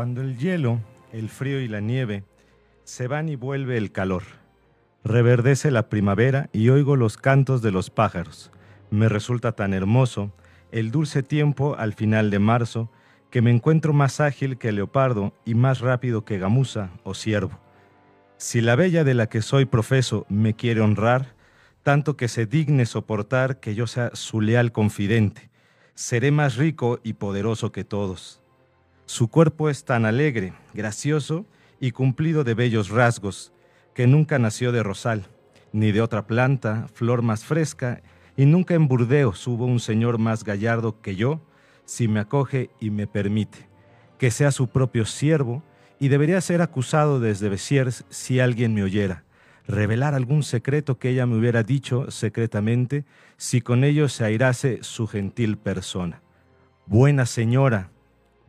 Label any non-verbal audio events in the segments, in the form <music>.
Cuando el hielo, el frío y la nieve se van y vuelve el calor. Reverdece la primavera y oigo los cantos de los pájaros. Me resulta tan hermoso el dulce tiempo al final de marzo que me encuentro más ágil que leopardo y más rápido que gamuza o ciervo. Si la bella de la que soy profeso me quiere honrar, tanto que se digne soportar que yo sea su leal confidente, seré más rico y poderoso que todos. Su cuerpo es tan alegre, gracioso y cumplido de bellos rasgos, que nunca nació de rosal, ni de otra planta, flor más fresca, y nunca en Burdeos hubo un señor más gallardo que yo, si me acoge y me permite, que sea su propio siervo, y debería ser acusado desde Besiers si alguien me oyera, revelar algún secreto que ella me hubiera dicho secretamente, si con ello se airase su gentil persona. Buena señora,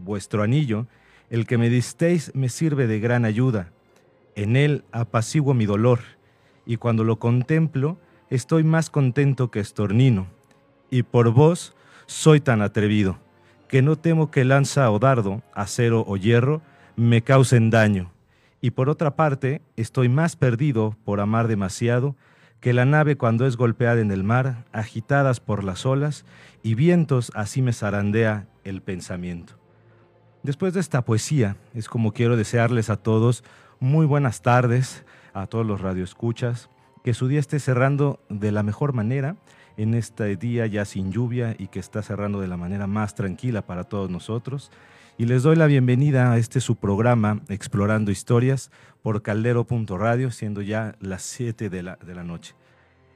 vuestro anillo, el que me disteis me sirve de gran ayuda. En él apaciguo mi dolor, y cuando lo contemplo, estoy más contento que estornino. Y por vos soy tan atrevido, que no temo que lanza o dardo, acero o hierro, me causen daño. Y por otra parte, estoy más perdido por amar demasiado, que la nave cuando es golpeada en el mar, agitadas por las olas, y vientos así me zarandea el pensamiento. Después de esta poesía, es como quiero desearles a todos muy buenas tardes, a todos los radioescuchas, que su día esté cerrando de la mejor manera en este día ya sin lluvia y que está cerrando de la manera más tranquila para todos nosotros. Y les doy la bienvenida a este su programa Explorando Historias por caldero.radio, siendo ya las 7 de la, de la noche.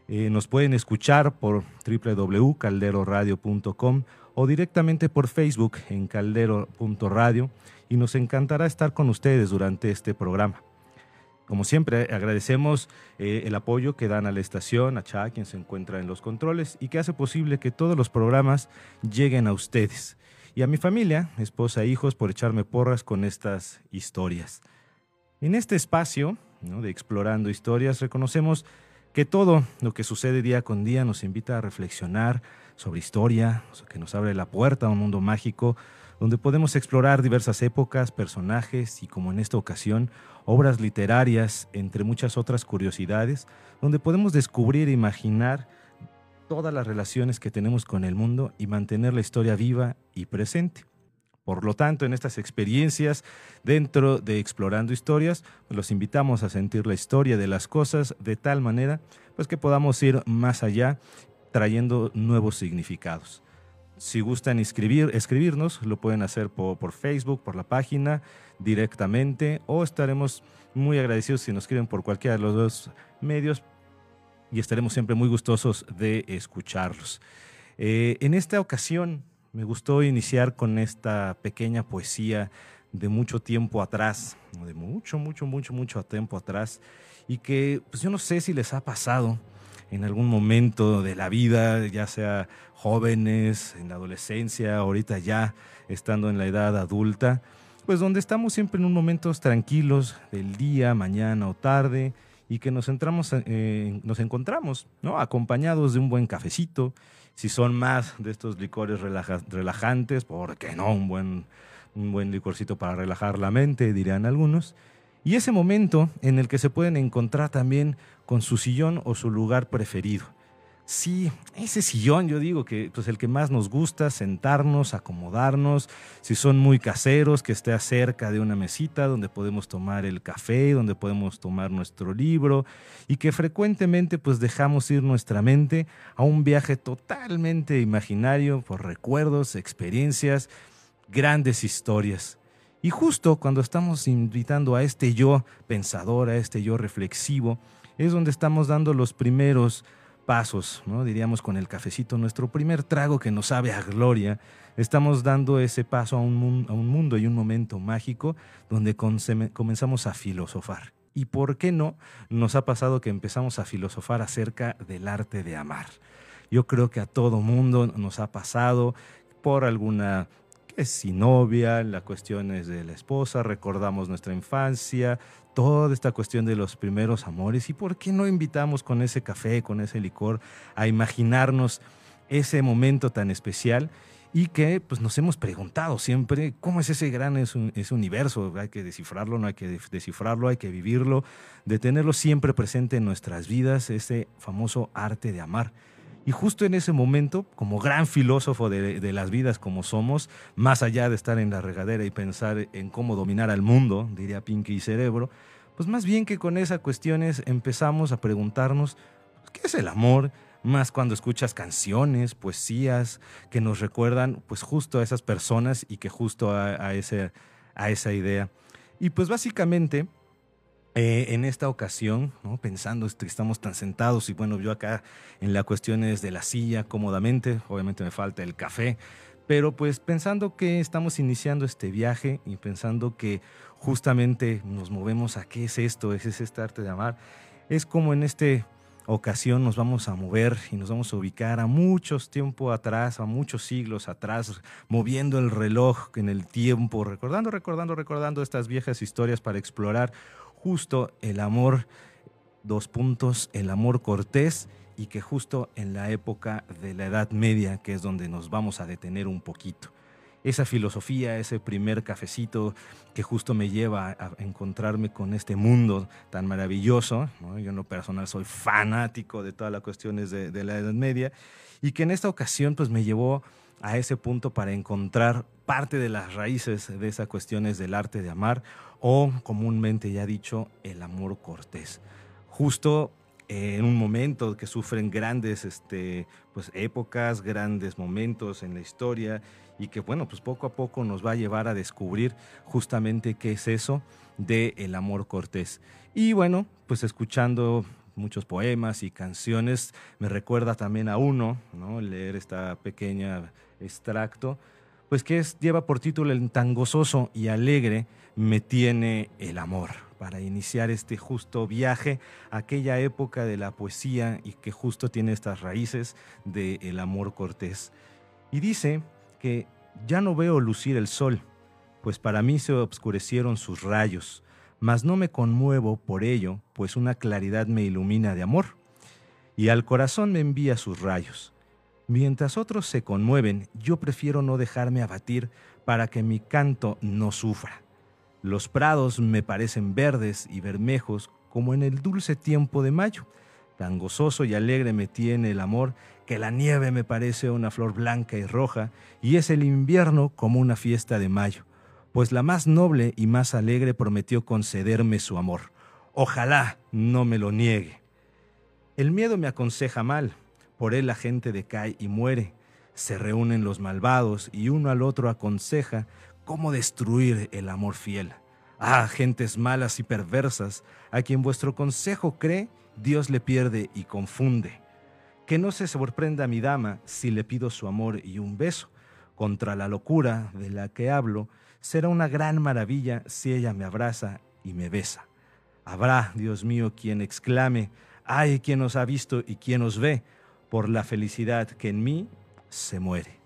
Eh, nos pueden escuchar por www.calderoradio.com o directamente por Facebook en caldero.radio y nos encantará estar con ustedes durante este programa. Como siempre, agradecemos eh, el apoyo que dan a la estación, a Cha, quien se encuentra en los controles y que hace posible que todos los programas lleguen a ustedes. Y a mi familia, esposa e hijos, por echarme porras con estas historias. En este espacio de Explorando Historias, reconocemos que todo lo que sucede día con día nos invita a reflexionar sobre historia, que nos abre la puerta a un mundo mágico donde podemos explorar diversas épocas, personajes y, como en esta ocasión, obras literarias, entre muchas otras curiosidades, donde podemos descubrir e imaginar todas las relaciones que tenemos con el mundo y mantener la historia viva y presente. Por lo tanto, en estas experiencias dentro de Explorando Historias, los invitamos a sentir la historia de las cosas de tal manera pues que podamos ir más allá trayendo nuevos significados. Si gustan escribir, escribirnos, lo pueden hacer por, Facebook, por la página, directamente, o estaremos muy agradecidos si nos escriben por cualquiera de los dos medios y estaremos siempre muy gustosos de escucharlos. Eh, en esta ocasión me gustó iniciar con esta pequeña poesía de mucho tiempo atrás, de mucho, mucho, mucho, mucho tiempo atrás, y que pues yo no sé si les ha pasado en algún momento de la vida, ya sea jóvenes, en la adolescencia, ahorita ya estando en la edad adulta, pues donde estamos siempre en un momentos tranquilos del día, mañana o tarde, y que nos, entramos, eh, nos encontramos ¿no? acompañados de un buen cafecito, si son más de estos licores relajantes, ¿por qué no? Un buen, un buen licorcito para relajar la mente, dirían algunos. Y ese momento en el que se pueden encontrar también con su sillón o su lugar preferido. Sí, ese sillón, yo digo que pues el que más nos gusta, sentarnos, acomodarnos, si son muy caseros, que esté cerca de una mesita donde podemos tomar el café, donde podemos tomar nuestro libro y que frecuentemente pues dejamos ir nuestra mente a un viaje totalmente imaginario por recuerdos, experiencias, grandes historias. Y justo cuando estamos invitando a este yo pensador, a este yo reflexivo, es donde estamos dando los primeros pasos, ¿no? diríamos con el cafecito, nuestro primer trago que nos sabe a gloria, estamos dando ese paso a un, a un mundo y un momento mágico donde comenzamos a filosofar. ¿Y por qué no nos ha pasado que empezamos a filosofar acerca del arte de amar? Yo creo que a todo mundo nos ha pasado por alguna es sin novia, las cuestiones de la esposa, recordamos nuestra infancia, toda esta cuestión de los primeros amores. Y por qué no invitamos con ese café, con ese licor a imaginarnos ese momento tan especial y que pues nos hemos preguntado siempre cómo es ese gran ese universo, hay que descifrarlo, no hay que descifrarlo, hay que vivirlo, de tenerlo siempre presente en nuestras vidas, ese famoso arte de amar. Y justo en ese momento, como gran filósofo de, de, las vidas como somos, más allá de estar en la regadera y pensar en cómo dominar al mundo, diría Pinky Cerebro, pues más bien que con esas cuestiones empezamos a preguntarnos, pues, ¿qué es el amor? Más cuando escuchas canciones, poesías que nos recuerdan pues justo a esas personas y que justo a, ese, a esa idea. Y pues básicamente eh, en esta ocasión, pensando que estamos tan sentados y bueno, yo acá en la cuestiones de la silla cómodamente, obviamente me falta el café, pero pues pensando que estamos iniciando este viaje y pensando que justamente nos movemos a qué es esto, es este arte de amar, es como en esta ocasión nos vamos a mover y nos vamos a ubicar a muchos tiempo atrás, a muchos siglos atrás, moviendo el reloj en el tiempo, recordando, recordando, recordando estas viejas historias para explorar justo el amor, dos puntos, el amor cortés y que justo en la época de la Edad Media, que es donde nos vamos a detener un poquito. Esa filosofía, ese primer cafecito que justo me lleva a encontrarme con este mundo tan maravilloso. Yo en lo personal soy fanático de todas las cuestiones de, de la Edad Media y que en esta ocasión pues me llevó a ese punto para encontrar parte de las raíces de esas cuestiones del arte de amar o comúnmente ya dicho el amor cortés. Justo eh, en un momento que sufren grandes este, pues, épocas, grandes momentos en la historia y que bueno, pues poco a poco nos va a llevar a descubrir justamente qué es eso de el amor cortés. Y bueno, pues escuchando muchos poemas y canciones, me recuerda también a uno, ¿no? leer esta pequeña extracto, pues que es, lleva por título El tan gozoso y alegre me tiene el amor, para iniciar este justo viaje aquella época de la poesía y que justo tiene estas raíces del el amor cortés. Y dice que ya no veo lucir el sol, pues para mí se obscurecieron sus rayos, mas no me conmuevo por ello, pues una claridad me ilumina de amor, y al corazón me envía sus rayos. Mientras otros se conmueven, yo prefiero no dejarme abatir para que mi canto no sufra. Los prados me parecen verdes y bermejos como en el dulce tiempo de mayo. Tan gozoso y alegre me tiene el amor que la nieve me parece una flor blanca y roja y es el invierno como una fiesta de mayo, pues la más noble y más alegre prometió concederme su amor. Ojalá no me lo niegue. El miedo me aconseja mal, por él la gente decae y muere. Se reúnen los malvados y uno al otro aconseja cómo destruir el amor fiel. Ah, gentes malas y perversas, a quien vuestro consejo cree, Dios le pierde y confunde. Que no se sorprenda mi dama si le pido su amor y un beso. Contra la locura de la que hablo, será una gran maravilla si ella me abraza y me besa. Habrá, Dios mío, quien exclame, ay, quien os ha visto y quien os ve, por la felicidad que en mí se muere.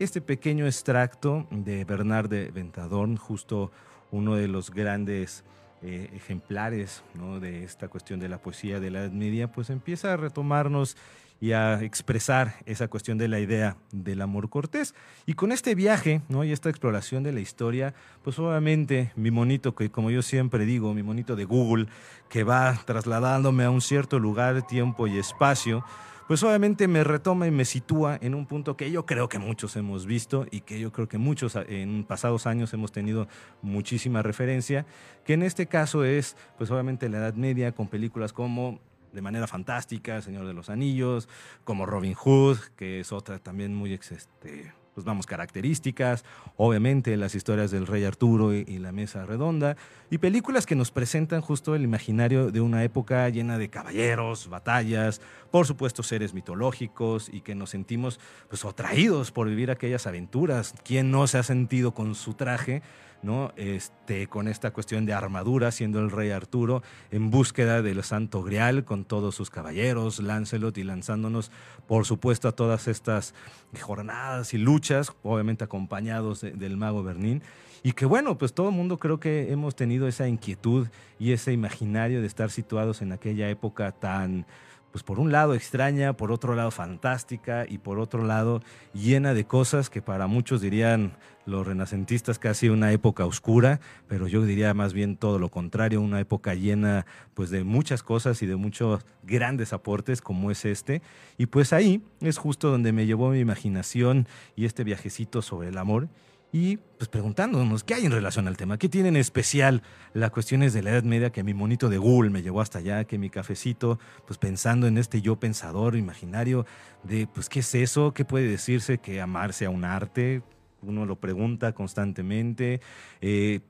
Este pequeño extracto de Bernard de Ventadorn, justo uno de los grandes eh, ejemplares de esta cuestión de la poesía de la Edad Media, pues empieza a retomarnos y a expresar esa cuestión de la idea del amor cortés. Y con este viaje ¿no? y esta exploración de la historia, pues obviamente mi monito, que como yo siempre digo, mi monito de Google, que va trasladándome a un cierto lugar, tiempo y espacio, pues obviamente me retoma y me sitúa en un punto que yo creo que muchos hemos visto y que yo creo que muchos en pasados años hemos tenido muchísima referencia, que en este caso es pues obviamente la Edad Media con películas como de manera fantástica, Señor de los Anillos, como Robin Hood, que es otra también muy este, pues vamos, características, obviamente las historias del rey Arturo y, la mesa redonda, y películas que nos presentan justo el imaginario de una época llena de caballeros, batallas, por supuesto seres mitológicos y que nos sentimos pues atraídos por vivir aquellas aventuras. ¿Quién no se ha sentido con su traje? ¿No? Este, con esta cuestión de armadura, siendo el rey Arturo en búsqueda del Santo Grial con todos sus caballeros, Lancelot y lanzándonos, por supuesto, a todas estas jornadas y luchas, obviamente acompañados del mago Bernín. Y que bueno, pues todo el mundo creo que hemos tenido esa inquietud y ese imaginario de estar situados en aquella época tan pues por un lado extraña, por otro lado fantástica y por otro lado llena de cosas que para muchos dirían los renacentistas casi una época oscura, pero yo diría más bien todo lo contrario, una época llena pues de muchas cosas y de muchos grandes aportes como es este. Y pues ahí es justo donde me llevó mi imaginación y este viajecito sobre el amor. Y pues preguntándonos qué hay en relación al tema, qué tiene en especial las cuestiones de la Edad Media que mi monito de Google me llevó hasta allá, que mi cafecito, pues pensando en este yo pensador imaginario de pues qué es eso, qué puede decirse que amarse a un arte, uno lo pregunta constantemente, eh,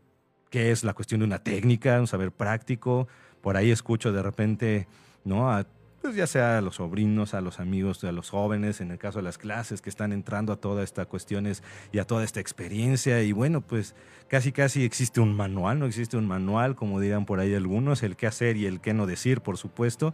qué es la cuestión de una técnica, un saber práctico, por ahí escucho de repente, ¿no? A pues ya sea a los sobrinos, a los amigos, a los jóvenes, en el caso de las clases que están entrando a todas estas cuestiones y a toda esta experiencia. Y bueno, pues casi casi existe un manual, no existe un manual, como dirán por ahí algunos, el qué hacer y el qué no decir, por supuesto.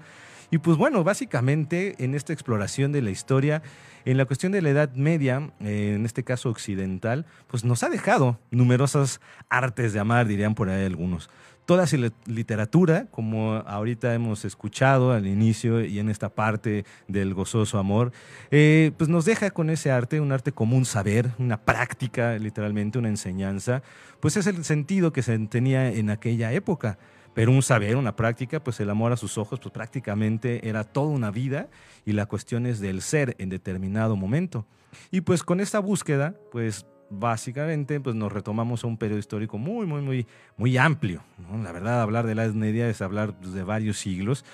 Y pues bueno, básicamente en esta exploración de la historia, en la cuestión de la Edad Media, eh, en este caso occidental, pues nos ha dejado numerosas artes de amar, dirían por ahí algunos toda literatura, como ahorita hemos escuchado al inicio y en esta parte del gozoso amor, eh, pues nos deja con ese arte, un arte como un saber, una práctica, literalmente una enseñanza, pues es el sentido que se tenía en aquella época. Pero un saber, una práctica, pues el amor a sus ojos, pues prácticamente era toda una vida y la cuestión es del ser en determinado momento. Y pues con esta búsqueda, pues básicamente pues nos retomamos a un periodo histórico muy, muy, muy, muy amplio. La verdad, hablar de la Edad Media es hablar de varios siglos.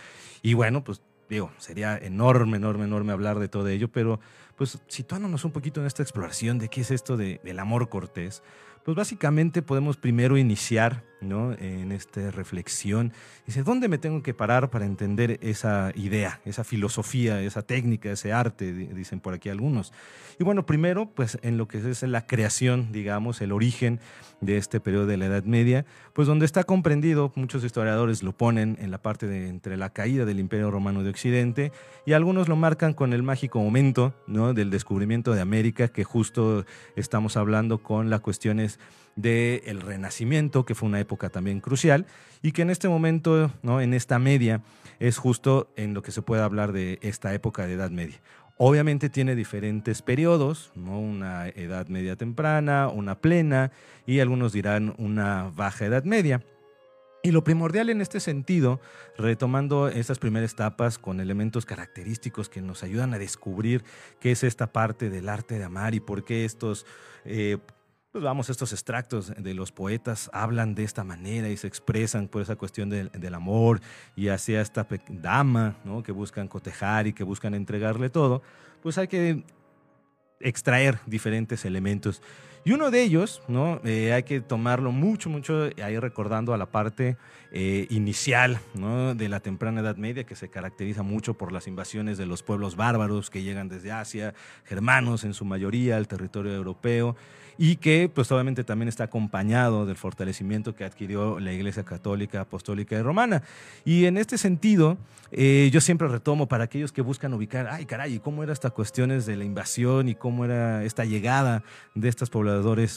Y bueno, pues digo, sería enorme, enorme, enorme hablar de todo ello, pero pues situándonos un poquito en esta exploración de qué es esto de, del amor cortés, pues básicamente podemos primero iniciar ¿no? en esta reflexión. Dice, ¿dónde me tengo que parar para entender esa idea, esa filosofía, esa técnica, ese arte? Dicen por aquí algunos. Y bueno, primero, pues en lo que es la creación, digamos, el origen de este periodo de la Edad Media, pues donde está comprendido, muchos historiadores lo ponen en la parte de entre la caída del Imperio Romano de Occidente y algunos lo marcan con el mágico momento ¿no? del descubrimiento de América, que justo estamos hablando con las cuestiones del Renacimiento, que fue una época también crucial, y que en este momento, ¿no? en esta media, es justo en lo que se puede hablar de esta época de Edad Media. Obviamente tiene diferentes periodos, ¿no? una edad media temprana, una plena y algunos dirán una baja edad media. Y lo primordial en este sentido, retomando estas primeras etapas con elementos característicos que nos ayudan a descubrir qué es esta parte del arte de amar y por qué estos eh, pues vamos, estos extractos de los poetas hablan de esta manera y se expresan por esa cuestión del, amor y hacia esta dama ¿no? que buscan cotejar y que buscan entregarle todo, pues hay que extraer diferentes elementos. Y uno de ellos, ¿no? Eh, hay que tomarlo mucho, mucho, ahí recordando a la parte eh, inicial ¿no? de la temprana Edad Media, que se caracteriza mucho por las invasiones de los pueblos bárbaros que llegan desde Asia, germanos en su mayoría, al territorio europeo y que pues obviamente también está acompañado del fortalecimiento que adquirió la Iglesia Católica, Apostólica y Romana. Y en este sentido, eh, yo siempre retomo para aquellos que buscan ubicar, ay caray, ¿cómo eran estas cuestiones de la invasión y cómo era esta llegada de estos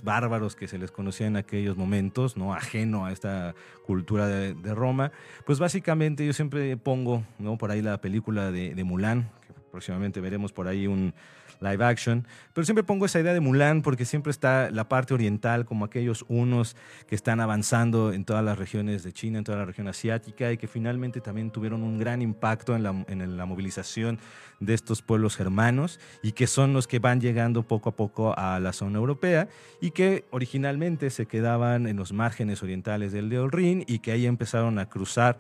bárbaros que se les conocía en aquellos momentos, ¿no? ajeno a esta cultura de, Roma? Pues básicamente yo siempre pongo ¿no? por ahí la película de, de Mulan, que próximamente veremos por ahí un live action. Pero siempre pongo esa idea de Mulan porque siempre está la parte oriental, como aquellos unos que están avanzando en todas las regiones de China, en toda la región asiática y que finalmente también tuvieron un gran impacto en la, movilización de estos pueblos germanos y que son los que van llegando poco a poco a la zona europea y que originalmente se quedaban en los márgenes orientales del río Rin y que ahí empezaron a cruzar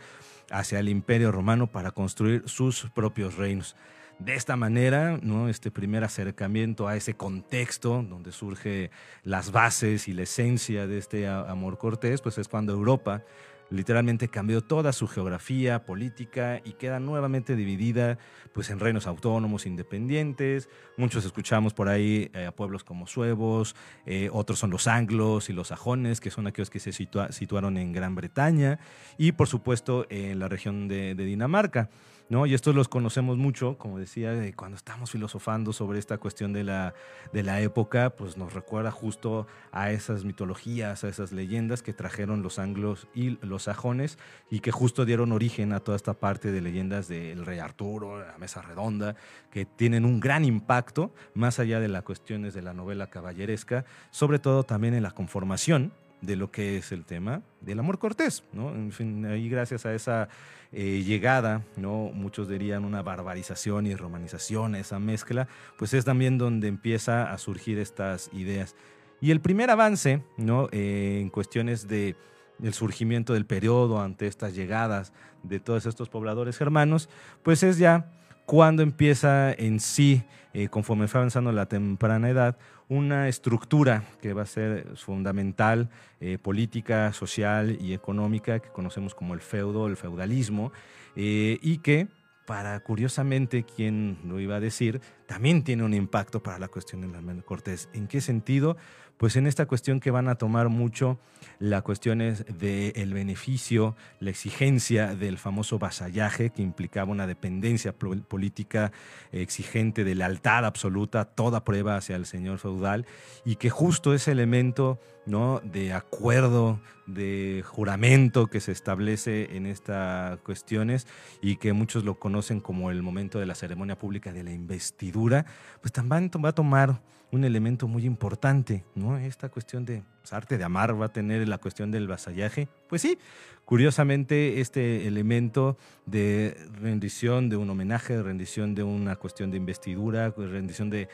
hacia el imperio romano para construir sus propios reinos. De esta manera, este primer acercamiento a ese contexto donde surge las bases y la esencia de este amor cortés, pues es cuando Europa literalmente cambió toda su geografía política y queda nuevamente dividida pues en reinos autónomos independientes. Muchos escuchamos por ahí eh, a pueblos como suevos, eh, otros son los anglos y los sajones, que son aquellos que se situaron en Gran Bretaña y por supuesto en la región de Dinamarca. ¿No? Y estos los conocemos mucho, como decía, cuando estamos filosofando sobre esta cuestión de la, de la época, pues nos recuerda justo a esas mitologías, a esas leyendas que trajeron los anglos y los sajones y que justo dieron origen a toda esta parte de leyendas del rey Arturo, la mesa redonda, que tienen un gran impacto, más allá de las cuestiones de la novela caballeresca, sobre todo también en la conformación de lo que es el tema del amor cortés, ¿no? En fin, ahí gracias a esa eh, llegada, ¿no? Muchos dirían una barbarización y romanización, esa mezcla, pues es también donde empieza a surgir estas ideas. Y el primer avance, ¿no? Eh, en cuestiones de el surgimiento del periodo ante estas llegadas de todos estos pobladores germanos, pues es ya cuando empieza en sí, eh, conforme fue avanzando la temprana edad, una estructura que va a ser fundamental, eh, política, social y económica, que conocemos como el feudo, el feudalismo, eh, y que, para curiosamente, quien lo iba a decir, también tiene un impacto para la cuestión de la Cortés. ¿En qué sentido? Pues en esta cuestión que van a tomar mucho las cuestiones del beneficio, la exigencia del famoso vasallaje que implicaba una dependencia política exigente de lealtad absoluta, toda prueba hacia el señor feudal y que justo ese elemento ¿no? de acuerdo, de juramento que se establece en estas cuestiones y que muchos lo conocen como el momento de la ceremonia pública de la investidura, pues también va a tomar un elemento muy importante, ¿no? Esta cuestión de pues, arte de amar va a tener la cuestión del vasallaje. Pues sí, curiosamente este elemento de rendición de un homenaje, de rendición de una cuestión de investidura, rendición de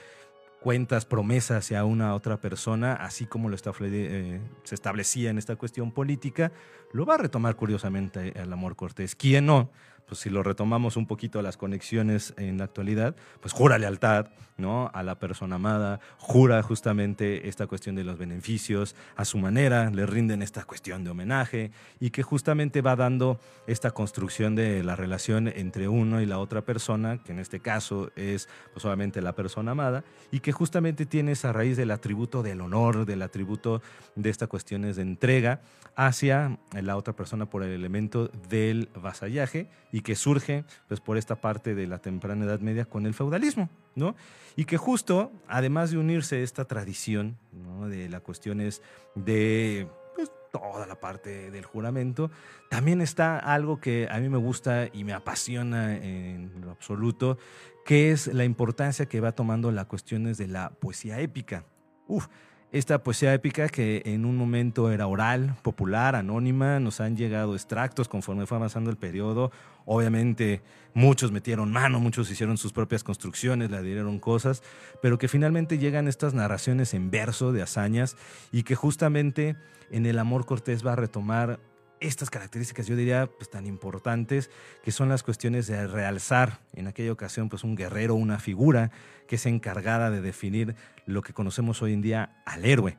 cuentas, promesas hacia una otra persona, así como lo eh, se establecía en esta cuestión política, lo va a retomar curiosamente el amor cortés. ¿Quién no? Pues si lo retomamos un poquito las conexiones en la actualidad, pues jura lealtad, ¿no? A la persona amada, jura justamente esta cuestión de los beneficios a su manera, le rinden esta cuestión de homenaje y que justamente va dando esta construcción de la relación entre uno y la otra persona, que en este caso es pues obviamente la persona amada, y que justamente tiene esa raíz del atributo del honor, del atributo de estas cuestiones de entrega hacia la otra persona por el elemento del vasallaje y que surge pues, por esta parte de la temprana Edad Media con el feudalismo, ¿no? Y que justo, además de unirse esta tradición ¿no? de las cuestiones de pues, toda la parte del juramento, también está algo que a mí me gusta y me apasiona en lo absoluto, que es la importancia que va tomando las cuestiones de la poesía épica. Uf, esta poesía épica que en un momento era oral, popular, anónima, nos han llegado extractos conforme fue avanzando el periodo. Obviamente muchos metieron mano, muchos hicieron sus propias construcciones, le adhirieron cosas, pero que finalmente llegan estas narraciones en verso de hazañas y que justamente en el amor Cortés va a retomar estas características, yo diría, pues tan importantes, que son las cuestiones de realzar en aquella ocasión, pues un guerrero, una figura que es encargada de definir lo que conocemos hoy en día al héroe.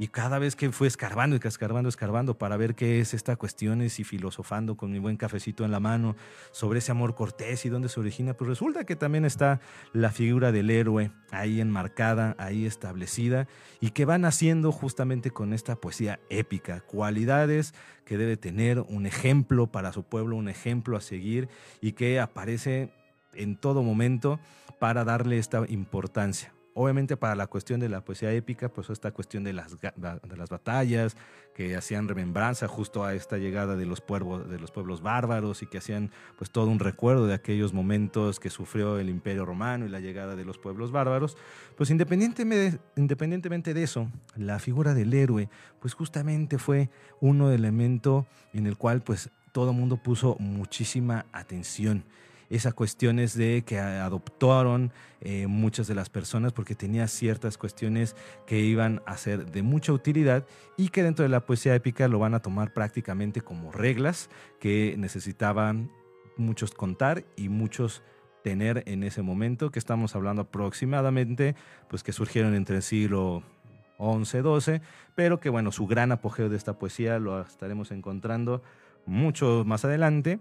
Y cada vez que fue escarbando y escarbando, escarbando para ver qué es esta cuestión y filosofando con mi buen cafecito en la mano sobre ese amor cortés y dónde se origina, pues resulta que también está la figura del héroe ahí enmarcada, ahí establecida y que van haciendo justamente con esta poesía épica, cualidades que debe tener, un ejemplo para su pueblo, un ejemplo a seguir y que aparece en todo momento para darle esta importancia. Obviamente para la cuestión de la poesía épica, pues esta cuestión de las, de las batallas que hacían remembranza justo a esta llegada de los, pueblos, de los pueblos bárbaros y que hacían pues todo un recuerdo de aquellos momentos que sufrió el imperio romano y la llegada de los pueblos bárbaros, pues independientemente, independientemente de eso, la figura del héroe pues justamente fue uno elemento en el cual pues todo mundo puso muchísima atención esas cuestiones de que adoptaron eh, muchas de las personas porque tenía ciertas cuestiones que iban a ser de mucha utilidad y que dentro de la poesía épica lo van a tomar prácticamente como reglas que necesitaban muchos contar y muchos tener en ese momento, que estamos hablando aproximadamente, pues que surgieron entre el siglo 11, 12, pero que bueno, su gran apogeo de esta poesía lo estaremos encontrando mucho más adelante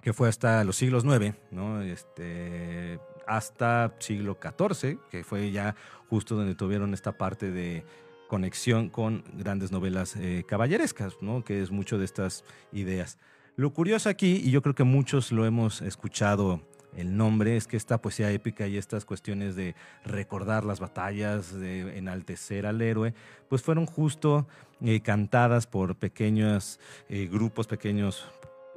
que fue hasta los siglos IX, ¿no? este, hasta siglo XIV, que fue ya justo donde tuvieron esta parte de conexión con grandes novelas eh, caballerescas, ¿no? que es mucho de estas ideas. Lo curioso aquí, y yo creo que muchos lo hemos escuchado el nombre es que esta poesía épica y estas cuestiones de recordar las batallas, de enaltecer al héroe, pues fueron justo eh, cantadas por pequeños eh, grupos, pequeños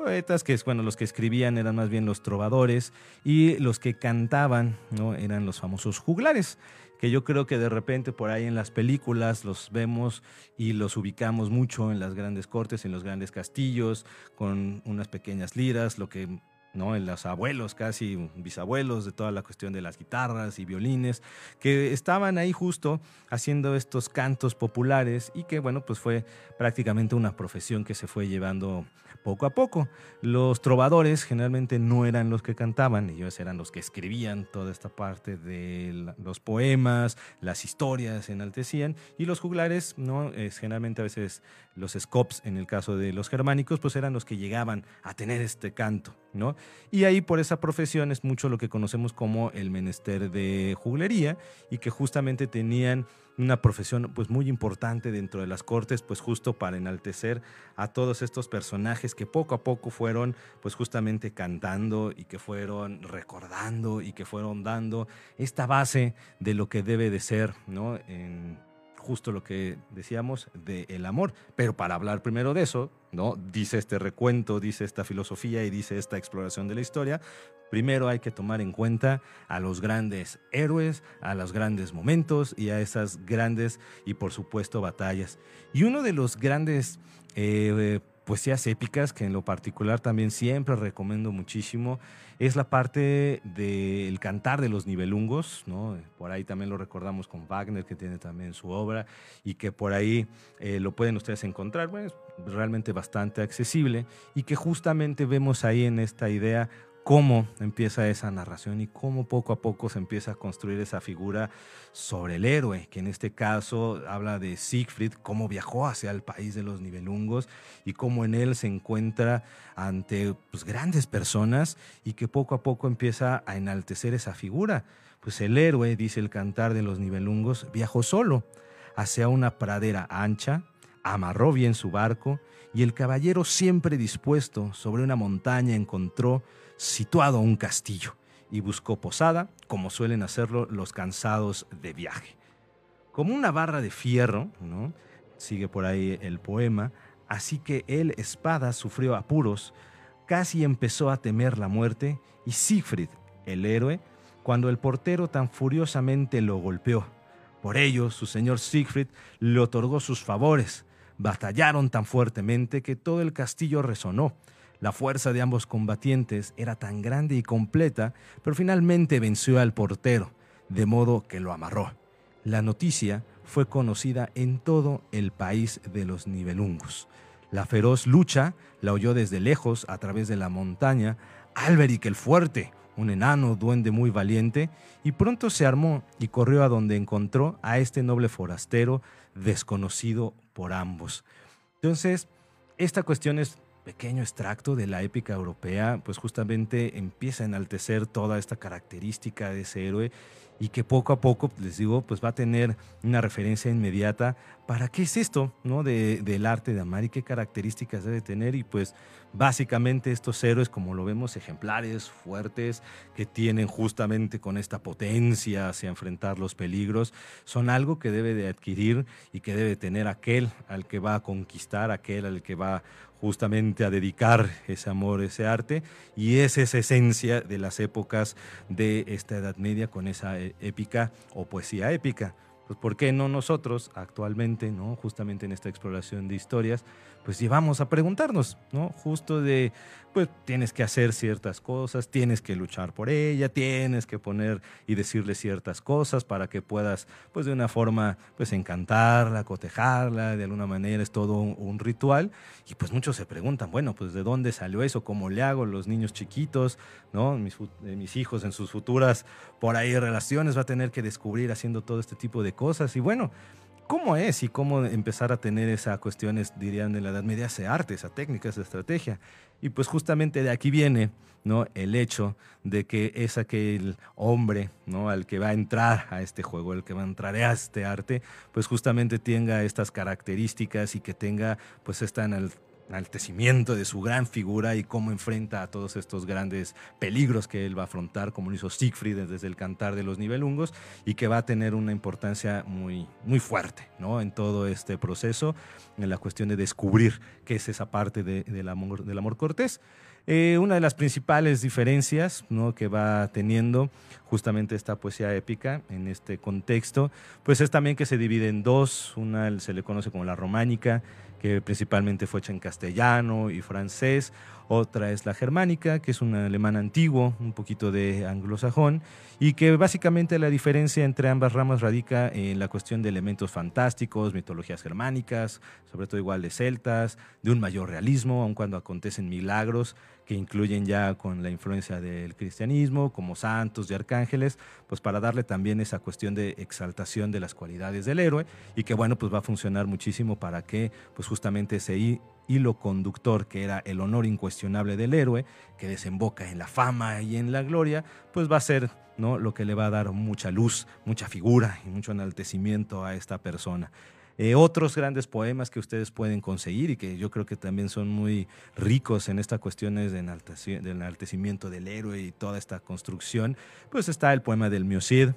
poetas que bueno los que escribían eran más bien los trovadores y los que cantaban no eran los famosos juglares que yo creo que de repente por ahí en las películas los vemos y los ubicamos mucho en las grandes cortes en los grandes castillos con unas pequeñas liras lo que ¿no? En los abuelos, casi bisabuelos, de toda la cuestión de las guitarras y violines, que estaban ahí justo haciendo estos cantos populares y que, bueno, pues fue prácticamente una profesión que se fue llevando poco a poco. Los trovadores generalmente no eran los que cantaban, ellos eran los que escribían toda esta parte de los poemas, las historias enaltecían, y los juglares, ¿no? Es, generalmente a veces los scops, en el caso de los germánicos, pues eran los que llegaban a tener este canto, ¿no? Y ahí por esa profesión es mucho lo que conocemos como el menester de juglería, y que justamente tenían una profesión pues muy importante dentro de las cortes, pues justo para enaltecer a todos estos personajes que poco a poco fueron pues justamente cantando y que fueron recordando y que fueron dando esta base de lo que debe de ser, ¿no? En, justo lo que decíamos del el amor. Pero para hablar primero de eso, ¿no? Dice este recuento, dice esta filosofía y dice esta exploración de la historia, primero hay que tomar en cuenta a los grandes héroes, a los grandes momentos y a esas grandes y por supuesto batallas. Y uno de los grandes eh, poesías épicas que en lo particular también siempre recomiendo muchísimo es la parte del cantar de los nivelungos, ¿no? Por ahí también lo recordamos con Wagner, que tiene también su obra, y que por ahí eh, lo pueden ustedes encontrar, bueno, es realmente bastante accesible, y que justamente vemos ahí en esta idea cómo empieza esa narración y cómo poco a poco se empieza a construir esa figura sobre el héroe, que en este caso habla de Siegfried, cómo viajó hacia el país de los nivelungos y cómo en él se encuentra ante pues, grandes personas y que poco a poco empieza a enaltecer esa figura. Pues el héroe, dice el cantar de los nivelungos, viajó solo hacia una pradera ancha, amarró bien su barco y el caballero siempre dispuesto sobre una montaña encontró situado un castillo y buscó posada, como suelen hacerlo los cansados de viaje. Como una barra de fierro, ¿no? sigue por ahí el poema, así que él, espada, sufrió apuros, casi empezó a temer la muerte, y Siegfried, el héroe, cuando el portero tan furiosamente lo golpeó. Por ello, su señor Siegfried le otorgó sus favores. Batallaron tan fuertemente que todo el castillo resonó, la fuerza de ambos combatientes era tan grande y completa, pero finalmente venció al portero, de modo que lo amarró. La noticia fue conocida en todo el país de los nivelungos. La feroz lucha la oyó desde lejos a través de la montaña Alberic el Fuerte, un enano duende muy valiente, y pronto se armó y corrió a donde encontró a este noble forastero desconocido por ambos. Entonces, esta cuestión es pequeño extracto de la épica europea, pues justamente empieza a enaltecer toda esta característica de ese héroe y que poco a poco, les digo, pues va a tener una referencia inmediata para qué es esto, ¿no? De, del arte de amar y qué características debe tener. Y pues básicamente estos héroes, como lo vemos, ejemplares, fuertes, que tienen justamente con esta potencia hacia enfrentar los peligros, son algo que debe de adquirir y que debe tener aquel al que va a conquistar, aquel al que va justamente a dedicar ese amor, ese arte, y es esa esencia de las épocas de esta Edad Media con esa eh, épica o poesía épica. Pues ¿por qué no nosotros actualmente, ¿no? justamente en esta exploración de historias, pues llevamos a preguntarnos, ¿no? Justo de, pues tienes que hacer ciertas cosas, tienes que luchar por ella, tienes que poner y decirle ciertas cosas para que puedas, pues de una forma, pues encantarla, cotejarla, de alguna manera es todo un, ritual. Y pues muchos se preguntan, bueno, pues de dónde salió eso, cómo le hago los niños chiquitos, ¿no? Eh, mis hijos en sus futuras, por ahí relaciones, va a tener que descubrir haciendo todo este tipo de cosas. Y bueno, cómo es y cómo empezar a tener esa cuestiones, dirían de la Edad Media, ese arte, esa técnica, esa estrategia. Y pues justamente de aquí viene ¿no? el hecho de que es aquel hombre ¿no? al que va a entrar a este juego, el que va a entrar a este arte, pues justamente tenga estas características y que tenga pues esta enaltecimiento de su gran figura y cómo enfrenta a todos estos grandes peligros que él va a afrontar, como lo hizo Siegfried desde el cantar de los nivelungos, y que va a tener una importancia muy, muy fuerte ¿no? en todo este proceso, en la cuestión de descubrir qué es esa parte de, del, amor, del amor cortés. Eh, una de las principales diferencias ¿no? que va teniendo justamente esta poesía épica en este contexto, pues es también que se divide en dos, una se le conoce como la románica, que principalmente fue hecha en castellano y francés. Otra es la germánica, que es un alemán antiguo, un poquito de anglosajón, y que básicamente la diferencia entre ambas ramas radica en la cuestión de elementos fantásticos, mitologías germánicas, sobre todo igual de celtas, de un mayor realismo, aun cuando acontecen milagros incluyen ya con la influencia del cristianismo, como santos y arcángeles, pues para darle también esa cuestión de exaltación de las cualidades del héroe y que bueno, pues va a funcionar muchísimo para que pues justamente ese hilo conductor que era el honor incuestionable del héroe, que desemboca en la fama y en la gloria, pues va a ser ¿no? lo que le va a dar mucha luz, mucha figura y mucho enaltecimiento a esta persona. Eh, otros grandes poemas que ustedes pueden conseguir y que yo creo que también son muy ricos en estas cuestiones de enaltecimiento del héroe y toda esta construcción, pues está el poema del Miocid.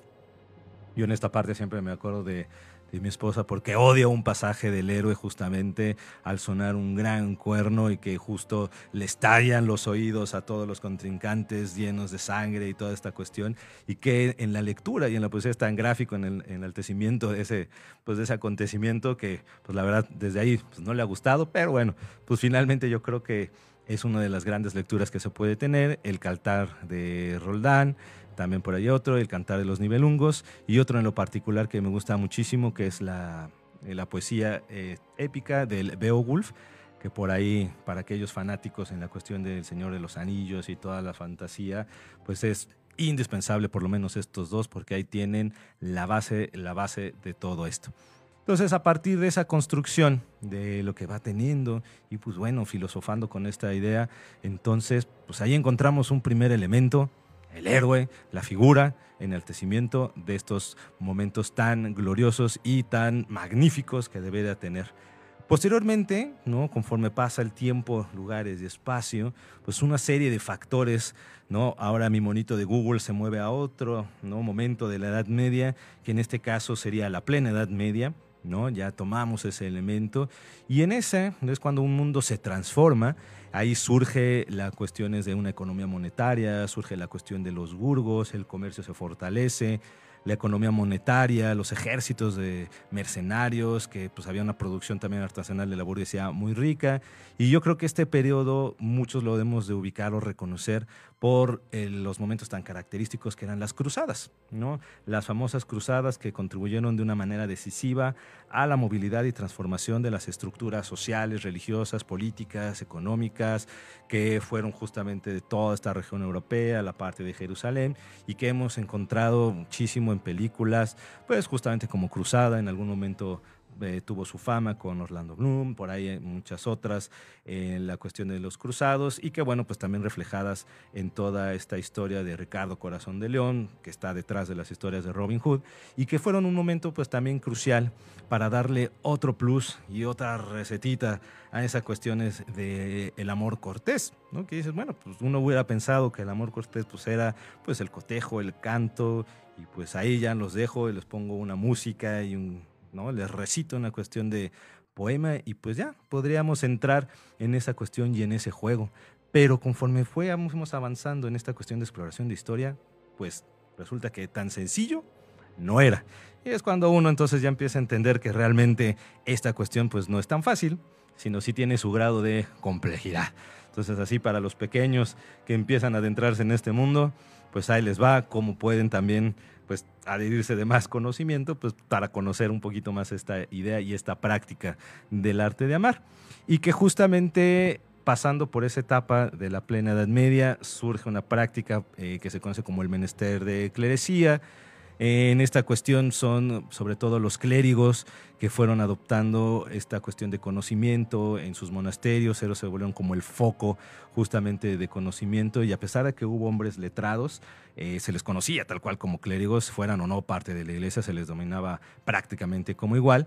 Yo en esta parte siempre me acuerdo de y mi esposa porque odia un pasaje del héroe justamente al sonar un gran cuerno y que justo le estallan los oídos a todos los contrincantes llenos de sangre y toda esta cuestión. Y que en la lectura y en la poesía es tan gráfico en el enaltecimiento de ese, pues de ese acontecimiento que pues la verdad desde ahí pues, no le ha gustado, pero bueno, pues finalmente yo creo que es una de las grandes lecturas que se puede tener, el Caltar de Roldán, también por ahí otro, El Cantar de los Nivelungos, y otro en lo particular que me gusta muchísimo, que es la, eh, la poesía eh, épica del Beowulf, que por ahí, para aquellos fanáticos en la cuestión del Señor de los Anillos y toda la fantasía, pues es indispensable por lo menos estos dos, porque ahí tienen la base, la base de todo esto. Entonces, a partir de esa construcción de lo que va teniendo y pues bueno, filosofando con esta idea, entonces, pues ahí encontramos un primer elemento el héroe, la figura, enaltecimiento de estos momentos tan gloriosos y tan magníficos que debe de tener. Posteriormente, ¿no? conforme pasa el tiempo, lugares y espacio, pues una serie de factores, ¿no? ahora mi monito de Google se mueve a otro ¿no? momento de la Edad Media, que en este caso sería la plena Edad Media, ¿no? ya tomamos ese elemento, y en ese es cuando un mundo se transforma Ahí surge la cuestiones de una economía monetaria, surge la cuestión de los burgos, el comercio se fortalece, la economía monetaria, los ejércitos de mercenarios, que pues había una producción también artesanal de la burguesía muy rica. Y yo creo que este periodo muchos lo debemos de ubicar o reconocer por eh, los momentos tan característicos que eran las cruzadas, ¿no? Las famosas cruzadas que contribuyeron de una manera decisiva a la movilidad y transformación de las estructuras sociales, religiosas, políticas, económicas, que fueron justamente de toda esta región europea, la parte de Jerusalén, y que hemos encontrado muchísimo en películas, pues justamente como Cruzada, en algún momento eh, tuvo su fama con Orlando Bloom, por ahí muchas otras en la cuestión de los cruzados y que bueno, pues también reflejadas en toda esta historia de Ricardo Corazón de León, que está detrás de las historias de Robin Hood y que fueron un momento pues también crucial para darle otro plus y otra recetita a esas cuestiones de el amor cortés, ¿no? Que dices, bueno, pues uno hubiera pensado que el amor cortés pues era pues el cotejo, el canto y pues ahí ya los dejo y les pongo una música y un ¿no? Les recito una cuestión de poema y pues ya podríamos entrar en esa cuestión y en ese juego. Pero conforme fuimos avanzando en esta cuestión de exploración de historia, pues resulta que tan sencillo no era. Y es cuando uno entonces ya empieza a entender que realmente esta cuestión pues no es tan fácil, sino sí tiene su grado de complejidad. Entonces así para los pequeños que empiezan a adentrarse en este mundo, pues ahí les va, cómo pueden también pues adherirse de más conocimiento, pues para conocer un poquito más esta idea y esta práctica del arte de amar. Y que justamente pasando por esa etapa de la plena Edad Media surge una práctica eh, que se conoce como el menester de clerecía, en esta cuestión son sobre todo los clérigos que fueron adoptando esta cuestión de conocimiento en sus monasterios, ellos se volvieron como el foco justamente de conocimiento. Y a pesar de que hubo hombres letrados, eh, se les conocía tal cual como clérigos, fueran o no parte de la iglesia, se les dominaba prácticamente como igual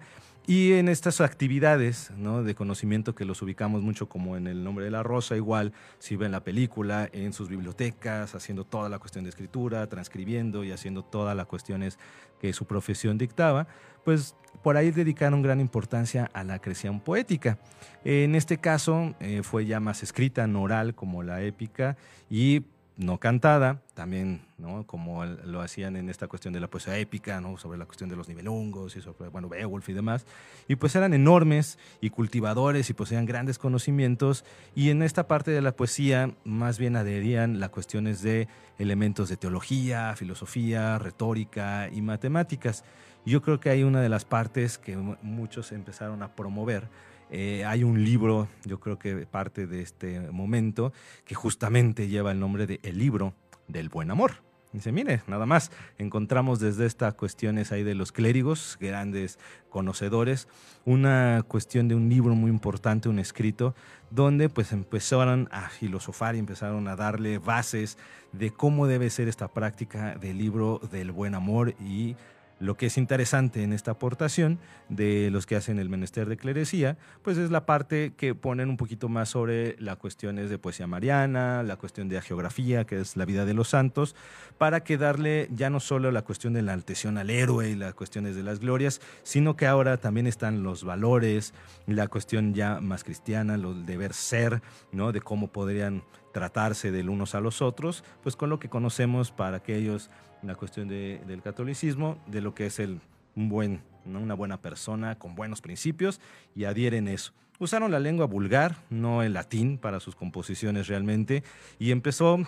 Y en estas actividades ¿no? de conocimiento que los ubicamos mucho como en el nombre de la rosa, igual si ven la película, en sus bibliotecas, haciendo toda la cuestión de escritura, transcribiendo y haciendo todas las cuestiones que su profesión dictaba, pues por ahí dedicaron gran importancia a la creación poética. En este caso eh, fue ya más escrita en oral como la épica y no cantada, también, ¿no? Como lo hacían en esta cuestión de la poesía épica, ¿no? Sobre la cuestión de los nivelungos y sobre, bueno, Beowulf y demás. Y pues eran enormes y cultivadores y poseían grandes conocimientos. Y en esta parte de la poesía más bien adherían las cuestiones de elementos de teología, filosofía, retórica y matemáticas. Yo creo que hay una de las partes que muchos empezaron a promover eh, hay un libro, yo creo que parte de este momento, que justamente lleva el nombre de El libro del buen amor. Dice, mire, nada más, encontramos desde estas cuestiones ahí de los clérigos, grandes conocedores, una cuestión de un libro muy importante, un escrito, donde pues empezaron a filosofar y empezaron a darle bases de cómo debe ser esta práctica del libro del buen amor y lo que es interesante en esta aportación de los que hacen el menester de clerecía, pues es la parte que ponen un poquito más sobre las cuestiones de poesía mariana, la cuestión de geografía, que es la vida de los santos, para que darle ya no solo la cuestión de la altesión al héroe y las cuestiones de las glorias, sino que ahora también están los valores, la cuestión ya más cristiana, el deber ser, ¿no? de cómo podrían tratarse del unos a los otros, pues con lo que conocemos para aquellos la cuestión del catolicismo, de lo que es el, buen, una buena persona con buenos principios y adhieren eso. Usaron la lengua vulgar, no el latín para sus composiciones realmente, y empezó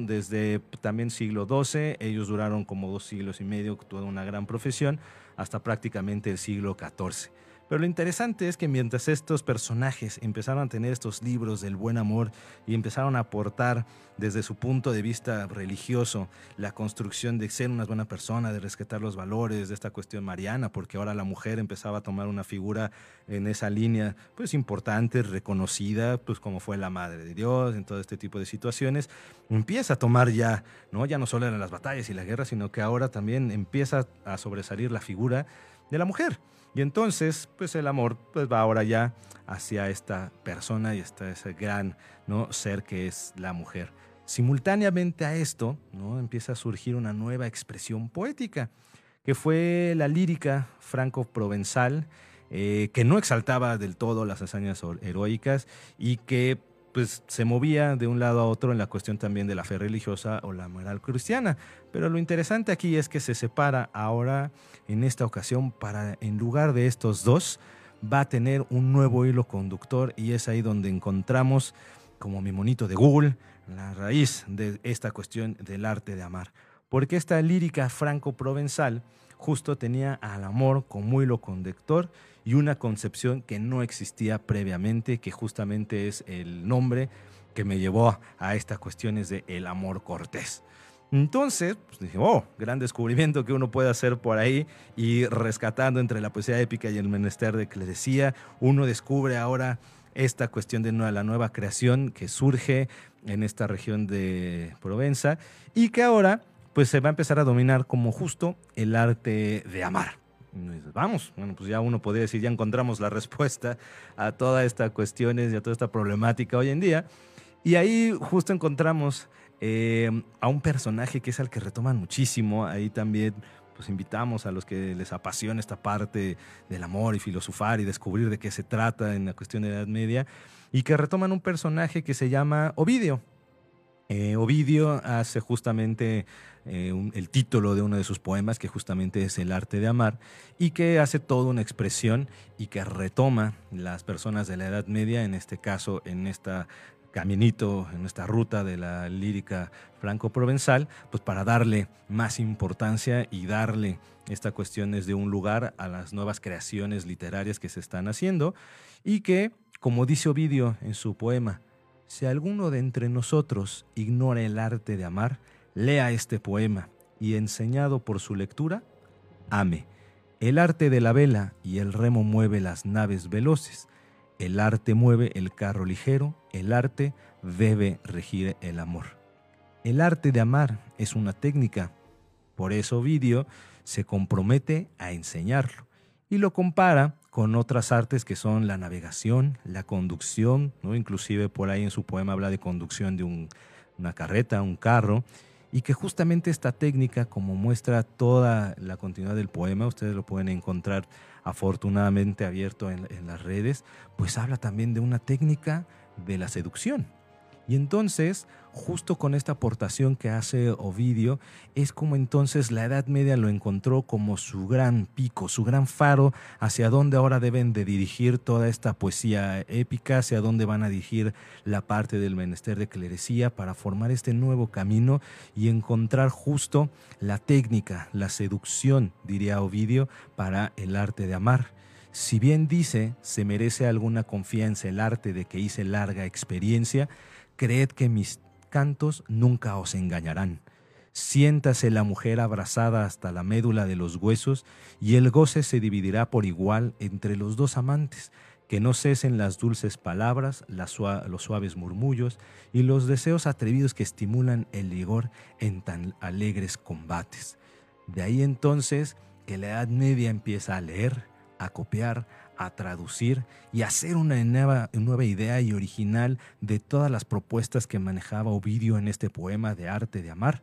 desde también siglo XII, ellos duraron como dos siglos y medio, toda una gran profesión, hasta prácticamente el siglo XIV. Pero lo interesante es que mientras estos personajes empezaron a tener estos libros del buen amor y empezaron a aportar desde su punto de vista religioso la construcción de ser una buena persona, de rescatar los valores de esta cuestión mariana, porque ahora la mujer empezaba a tomar una figura en esa línea pues importante, reconocida, pues como fue la madre de Dios en todo este tipo de situaciones, empieza a tomar ya, no ya no solo en las batallas y la guerra, sino que ahora también empieza a sobresalir la figura de la mujer. Y entonces, pues el amor pues va ahora ya hacia esta persona y hasta ese gran ¿no? ser que es la mujer. Simultáneamente a esto, ¿no? empieza a surgir una nueva expresión poética, que fue la lírica franco-provenzal, eh, que no exaltaba del todo las hazañas heroicas y que pues se movía de un lado a otro en la cuestión también de la fe religiosa o la moral cristiana. Pero lo interesante aquí es que se separa ahora en esta ocasión para, en lugar de estos dos, va a tener un nuevo hilo conductor y es ahí donde encontramos, como mi monito de Google, la raíz de esta cuestión del arte de amar. Porque esta lírica franco-provenzal justo tenía al amor como hilo conductor y una concepción que no existía previamente, que justamente es el nombre que me llevó a estas cuestiones de el amor cortés. Entonces, pues dije, oh, gran descubrimiento que uno puede hacer por ahí y rescatando entre la poesía épica y el menester de clerecía, uno descubre ahora esta cuestión de la nueva creación que surge en esta región de Provenza y que ahora pues se va a empezar a dominar como justo el arte de amar vamos, bueno, pues ya uno podría decir, ya encontramos la respuesta a todas estas cuestiones y a toda esta problemática hoy en día. Y ahí justo encontramos eh, a un personaje que es al que retoman muchísimo. Ahí también pues invitamos a los que les apasiona esta parte del amor y filosofar y descubrir de qué se trata en la cuestión de la Edad Media. Y que retoman un personaje que se llama Ovidio. Eh, Ovidio hace justamente eh, el título de uno de sus poemas, que justamente es El arte de amar, y que hace toda una expresión y que retoma las personas de la Edad Media, en este caso, en esta caminito, en esta ruta de la lírica franco-provenzal, pues para darle más importancia y darle esta cuestión desde un lugar a las nuevas creaciones literarias que se están haciendo y que, como dice Ovidio en su poema, si alguno de entre nosotros ignora el arte de amar, lea este poema y enseñado por su lectura, ame. El arte de la vela y el remo mueve las naves veloces. El arte mueve el carro ligero, el arte debe regir el amor. El arte de amar es una técnica, por eso Ovidio se compromete a enseñarlo y lo compara con otras artes que son la navegación, la conducción, ¿no? inclusive por ahí en su poema habla de conducción de una carreta, un carro, y que justamente esta técnica, como muestra toda la continuidad del poema, ustedes lo pueden encontrar afortunadamente abierto en, en las redes, pues habla también de una técnica de la seducción. Y entonces justo con esta aportación que hace Ovidio, es como entonces la Edad Media lo encontró como su gran pico, su gran faro, hacia dónde ahora deben de dirigir toda esta poesía épica, hacia dónde van a dirigir la parte del menester de clerecía para formar este nuevo camino y encontrar justo la técnica, la seducción, diría Ovidio, para el arte de amar. Si bien dice, se merece alguna confianza el arte de que hice larga experiencia, creed que mis cantos nunca os engañarán. Siéntase la mujer abrazada hasta la médula de los huesos y el goce se dividirá por igual entre los dos amantes, que no cesen las dulces palabras, los suaves murmullos y los deseos atrevidos que estimulan el vigor en tan alegres combates. De ahí entonces que la Edad Media empieza a leer, a copiar, a traducir y hacer una nueva, idea y original de todas las propuestas que manejaba Ovidio en este poema de arte de amar.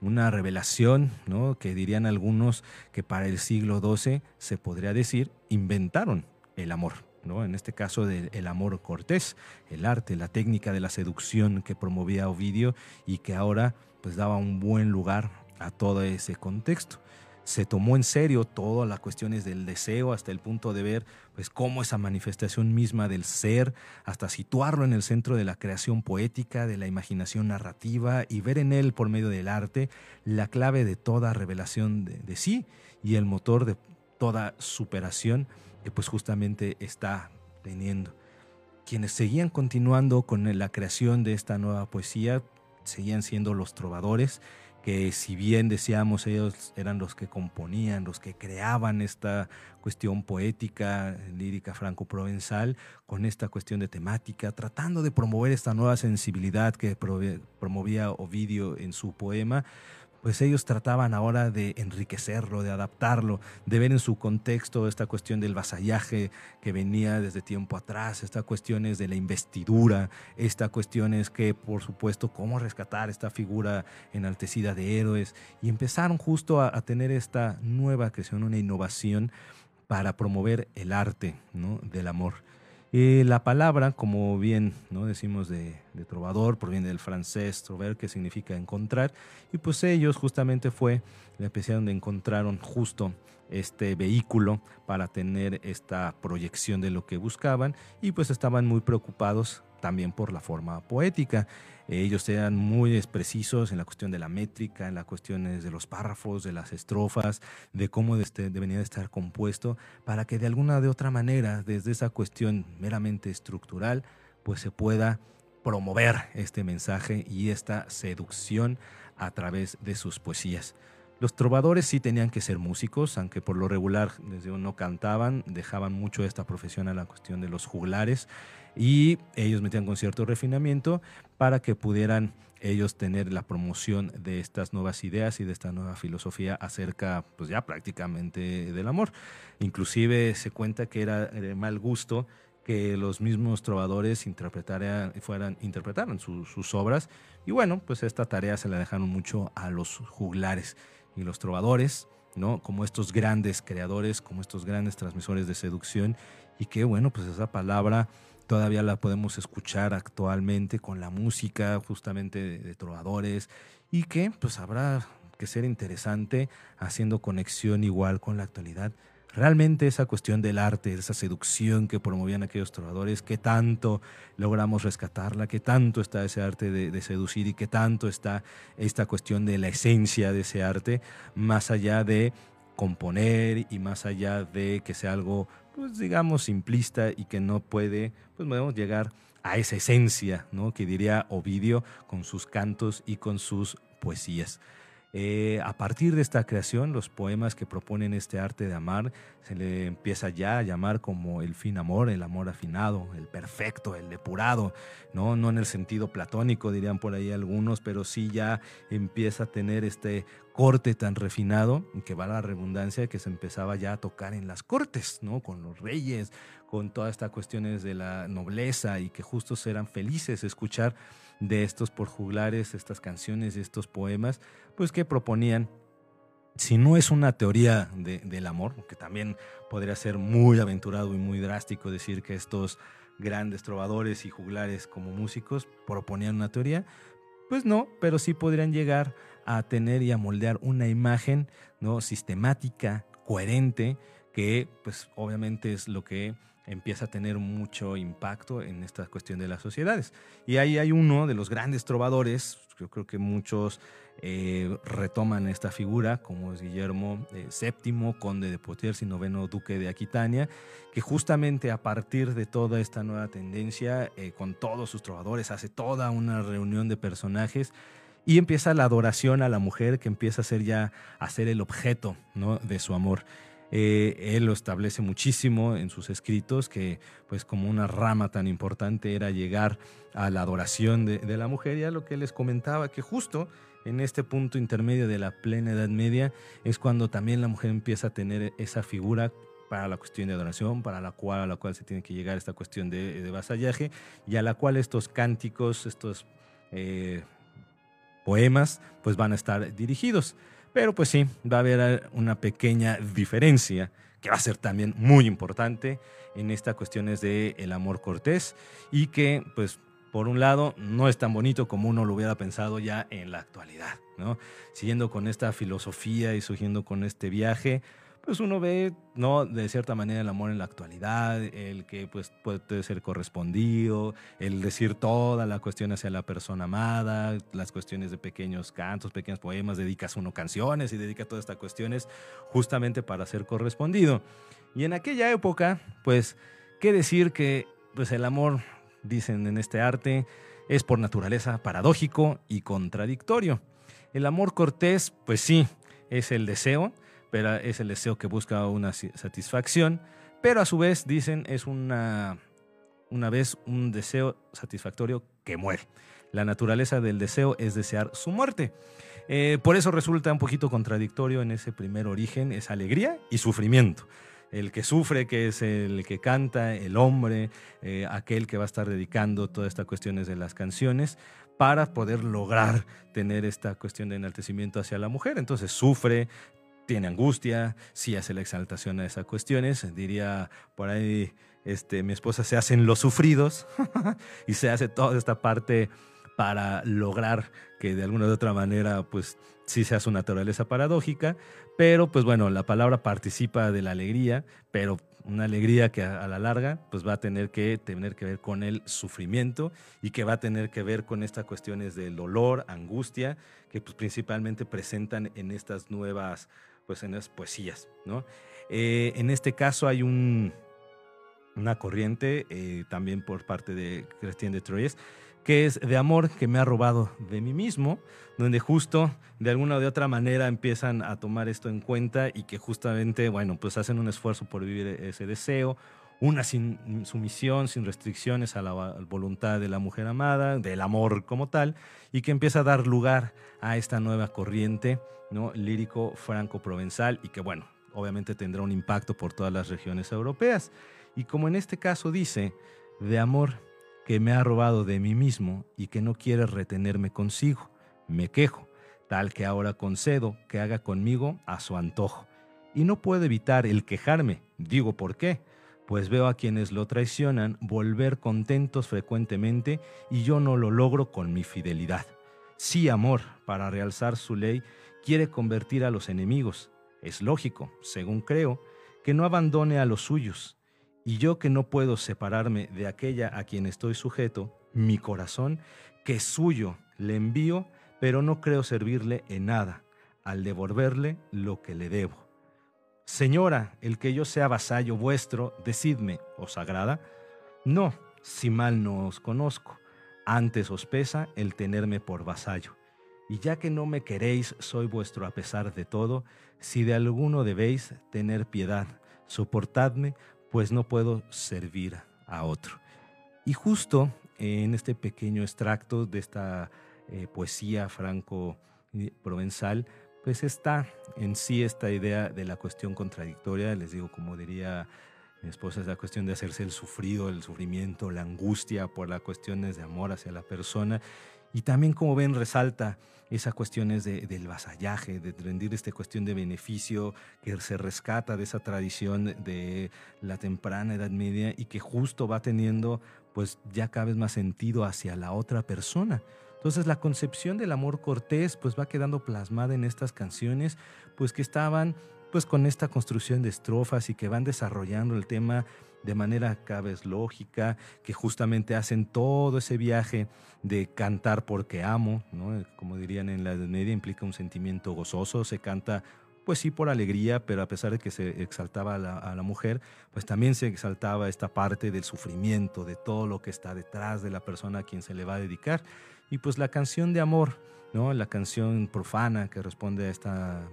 Una revelación, ¿no? que dirían algunos que para el siglo XII se podría decir inventaron el amor. ¿no? En este caso del amor cortés, el arte, la técnica de la seducción que promovía Ovidio y que ahora pues daba un buen lugar a todo ese contexto se tomó en serio todas las cuestiones del deseo hasta el punto de ver pues cómo esa manifestación misma del ser, hasta situarlo en el centro de la creación poética, de la imaginación narrativa y ver en él por medio del arte la clave de toda revelación de, sí y el motor de toda superación que pues justamente está teniendo. Quienes seguían continuando con la creación de esta nueva poesía seguían siendo los trovadores que si bien decíamos ellos eran los que componían, los que creaban esta cuestión poética, lírica franco-provenzal, con esta cuestión de temática, tratando de promover esta nueva sensibilidad que promovía Ovidio en su poema, pues ellos trataban ahora de enriquecerlo, de adaptarlo, de ver en su contexto esta cuestión del vasallaje que venía desde tiempo atrás, esta cuestión es de la investidura, esta cuestión es que, por supuesto, cómo rescatar esta figura enaltecida de héroes, y empezaron justo a, tener esta nueva creación, una innovación para promover el arte del amor. Eh, la palabra, como bien ¿no? decimos de, trovador, proviene del francés trover, que significa encontrar, y pues ellos justamente fue la especie donde encontraron justo este vehículo para tener esta proyección de lo que buscaban y pues estaban muy preocupados también por la forma poética. Ellos eran muy precisos en la cuestión de la métrica, en las cuestiones de los párrafos, de las estrofas, de cómo este, debería de estar compuesto, para que de alguna de otra manera, desde esa cuestión meramente estructural, pues se pueda promover este mensaje y esta seducción a través de sus poesías. Los trovadores sí tenían que ser músicos, aunque por lo regular desde no cantaban, dejaban mucho esta profesión a la cuestión de los juglares y ellos metían con cierto refinamiento para que pudieran ellos tener la promoción de estas nuevas ideas y de esta nueva filosofía acerca, pues ya prácticamente del amor. Inclusive se cuenta que era de mal gusto que los mismos trovadores interpretaran, fueran, interpretaran sus obras. Y bueno, pues esta tarea se la dejaron mucho a los juglares y los trovadores, ¿no? Como estos grandes creadores, como estos grandes transmisores de seducción. Y que bueno, pues esa palabra todavía la podemos escuchar actualmente con la música justamente de, trovadores y que pues habrá que ser interesante haciendo conexión igual con la actualidad. Realmente esa cuestión del arte, esa seducción que promovían aquellos trovadores, qué tanto logramos rescatarla, qué tanto está ese arte de, seducir y qué tanto está esta cuestión de la esencia de ese arte, más allá de componer y más allá de que sea algo pues digamos, simplista y que no puede, pues podemos llegar a esa esencia, ¿no? Que diría Ovidio con sus cantos y con sus poesías. Eh, a partir de esta creación, los poemas que proponen este arte de amar se le empieza ya a llamar como el fin amor, el amor afinado, el perfecto, el depurado, ¿no? no en el sentido platónico, dirían por ahí algunos, pero sí ya empieza a tener este corte tan refinado, que va a la redundancia, que se empezaba ya a tocar en las cortes, ¿no? con los reyes, con todas estas cuestiones de la nobleza y que justo eran felices escuchar de estos por juglares, estas canciones, estos poemas, pues que proponían, si no es una teoría del amor, que también podría ser muy aventurado y muy drástico decir que estos grandes trovadores y juglares como músicos proponían una teoría, pues no, pero sí podrían llegar a tener y a moldear una imagen ¿no? sistemática, coherente, que pues obviamente es lo que empieza a tener mucho impacto en esta cuestión de las sociedades. Y ahí hay uno de los grandes trovadores, yo creo que muchos eh, retoman esta figura, como es Guillermo VII, eh, conde de Poitiers y noveno duque de Aquitania, que justamente a partir de toda esta nueva tendencia, eh, con todos sus trovadores, hace toda una reunión de personajes y empieza la adoración a la mujer que empieza a ser ya a ser el objeto ¿no? de su amor. Eh, él lo establece muchísimo en sus escritos, que pues como una rama tan importante era llegar a la adoración de, la mujer, y a lo que les comentaba, que justo en este punto intermedio de la plena Edad Media es cuando también la mujer empieza a tener esa figura para la cuestión de adoración, para la cual, a la cual se tiene que llegar esta cuestión de, vasallaje, y a la cual estos cánticos, estos eh, poemas, pues van a estar dirigidos. Pero pues sí, va a haber una pequeña diferencia que va a ser también muy importante en estas cuestiones del el amor cortés y que pues por un lado no es tan bonito como uno lo hubiera pensado ya en la actualidad, ¿no? Siguiendo con esta filosofía y surgiendo con este viaje, pues uno ve, ¿no? De cierta manera el amor en la actualidad, el que pues puede ser correspondido, el decir toda la cuestión hacia la persona amada, las cuestiones de pequeños cantos, pequeños poemas, dedicas uno canciones y dedica todas estas cuestiones justamente para ser correspondido. Y en aquella época, pues, ¿qué decir que pues el amor, dicen en este arte, es por naturaleza paradójico y contradictorio? El amor cortés, pues sí, es el deseo, pero es el deseo que busca una satisfacción, pero a su vez dicen es una, una vez un deseo satisfactorio que muere. La naturaleza del deseo es desear su muerte. Eh, por eso resulta un poquito contradictorio en ese primer origen, es alegría y sufrimiento. El que sufre, que es el que canta, el hombre, eh, aquel que va a estar dedicando todas estas cuestiones de las canciones, para poder lograr tener esta cuestión de enaltecimiento hacia la mujer. Entonces sufre, tiene angustia, sí hace la exaltación a esas cuestiones. Diría por ahí, este, mi esposa se hacen los sufridos <laughs> y se hace toda esta parte para lograr que de alguna u otra manera, pues sí sea su naturaleza paradójica, pero pues bueno, la palabra participa de la alegría, pero una alegría que a, la larga pues va a tener que tener que ver con el sufrimiento y que va a tener que ver con estas cuestiones del dolor, angustia, que pues principalmente presentan en estas nuevas pues en las poesías, ¿no? Eh, en este caso hay un, una corriente eh, también por parte de Christian de Troyes que es de amor que me ha robado de mí mismo, donde justo de alguna u de otra manera empiezan a tomar esto en cuenta y que justamente, bueno, pues hacen un esfuerzo por vivir ese deseo, una sin, sumisión, sin restricciones a la voluntad de la mujer amada, del amor como tal, y que empieza a dar lugar a esta nueva corriente ¿no? lírico franco-provenzal y que, bueno, obviamente tendrá un impacto por todas las regiones europeas. Y como en este caso dice, de amor que me ha robado de mí mismo y que no quiere retenerme consigo, me quejo, tal que ahora concedo que haga conmigo a su antojo. Y no puedo evitar el quejarme, digo por qué, pues veo a quienes lo traicionan volver contentos frecuentemente y yo no lo logro con mi fidelidad. Sí, amor, para realzar su ley, quiere convertir a los enemigos. Es lógico, según creo, que no abandone a los suyos. Y yo que no puedo separarme de aquella a quien estoy sujeto, mi corazón, que suyo, le envío, pero no creo servirle en nada, al devolverle lo que le debo. Señora, el que yo sea vasallo vuestro, decidme, ¿os agrada? No, si mal no os conozco, antes os pesa el tenerme por vasallo. Y ya que no me queréis, soy vuestro a pesar de todo, si de alguno debéis tener piedad, soportadme, pues no puedo servir a otro. Y justo en este pequeño extracto de esta eh, poesía franco-provenzal, pues está en sí esta idea de la cuestión contradictoria, les digo, como diría mi esposa, es la cuestión de hacerse el sufrido, el sufrimiento, la angustia por las cuestiones de amor hacia la persona. Y también, como ven, resalta esas cuestiones de, del vasallaje, de rendir esta cuestión de beneficio que se rescata de esa tradición de la temprana Edad Media y que justo va teniendo pues ya cada vez más sentido hacia la otra persona. Entonces la concepción del amor cortés pues va quedando plasmada en estas canciones pues que estaban pues con esta construcción de estrofas y que van desarrollando el tema de manera cada vez lógica, que justamente hacen todo ese viaje de cantar porque amo, ¿no? como dirían en la Edad Media, implica un sentimiento gozoso, se canta pues sí por alegría, pero a pesar de que se exaltaba a la, a la, mujer, pues también se exaltaba esta parte del sufrimiento, de todo lo que está detrás de la persona a quien se le va a dedicar. Y pues la canción de amor, ¿no? La canción profana que responde a esta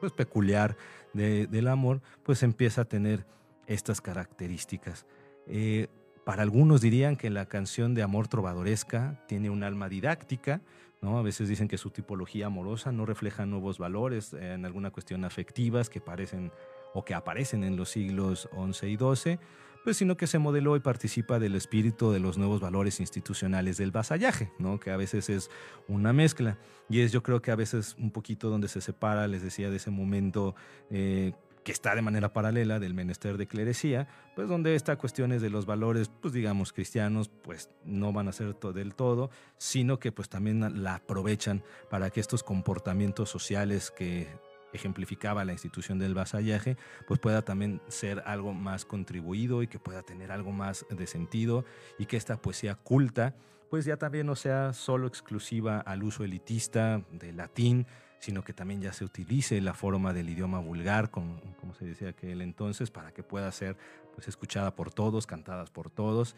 pues peculiar de, del amor, pues empieza a tener estas características. Eh, para algunos dirían que la canción de amor trovadoresca tiene un alma didáctica, ¿no? A veces dicen que su tipología amorosa no refleja nuevos valores en alguna cuestión afectivas que parecen o que aparecen en los siglos XI y XII, pues sino que se modeló y participa del espíritu de los nuevos valores institucionales del vasallaje, ¿no? que a veces es una mezcla. Y es yo creo que a veces un poquito donde se separa, les decía, de ese momento eh, que está de manera paralela del menester de clerecía, pues donde esta cuestiones de los valores, pues digamos, cristianos, pues no van a ser todo del todo, sino que pues también la aprovechan para que estos comportamientos sociales que ejemplificaba la institución del vasallaje, pues pueda también ser algo más contribuido y que pueda tener algo más de sentido y que esta poesía culta pues ya también no sea solo exclusiva al uso elitista del latín, sino que también ya se utilice la forma del idioma vulgar, como, como se decía aquel entonces, para que pueda ser pues, escuchada por todos, cantadas por todos.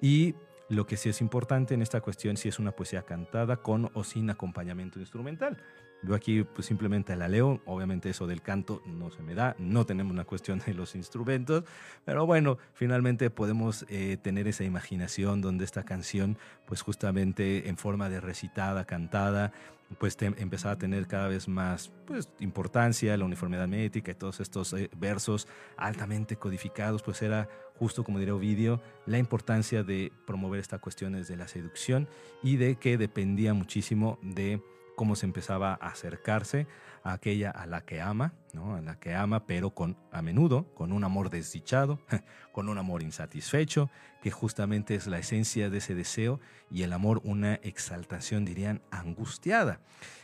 Y lo que sí es importante en esta cuestión, si es una poesía cantada con o sin acompañamiento instrumental. Yo aquí pues simplemente la leo, obviamente eso del canto no se me da, no tenemos una cuestión de los instrumentos, pero bueno, finalmente podemos eh, tener esa imaginación donde esta canción pues justamente en forma de recitada, cantada, pues empezaba a tener cada vez más pues, importancia, la uniformidad métrica y todos estos eh, versos altamente codificados, pues era justo como diría Ovidio, la importancia de promover estas cuestiones de la seducción y de que dependía muchísimo de cómo se empezaba a acercarse a aquella a la que ama, ¿no? a la que ama, pero con a menudo con un amor desdichado, <laughs> con un amor insatisfecho, que justamente es la esencia de ese deseo y el amor una exaltación, dirían, angustiada.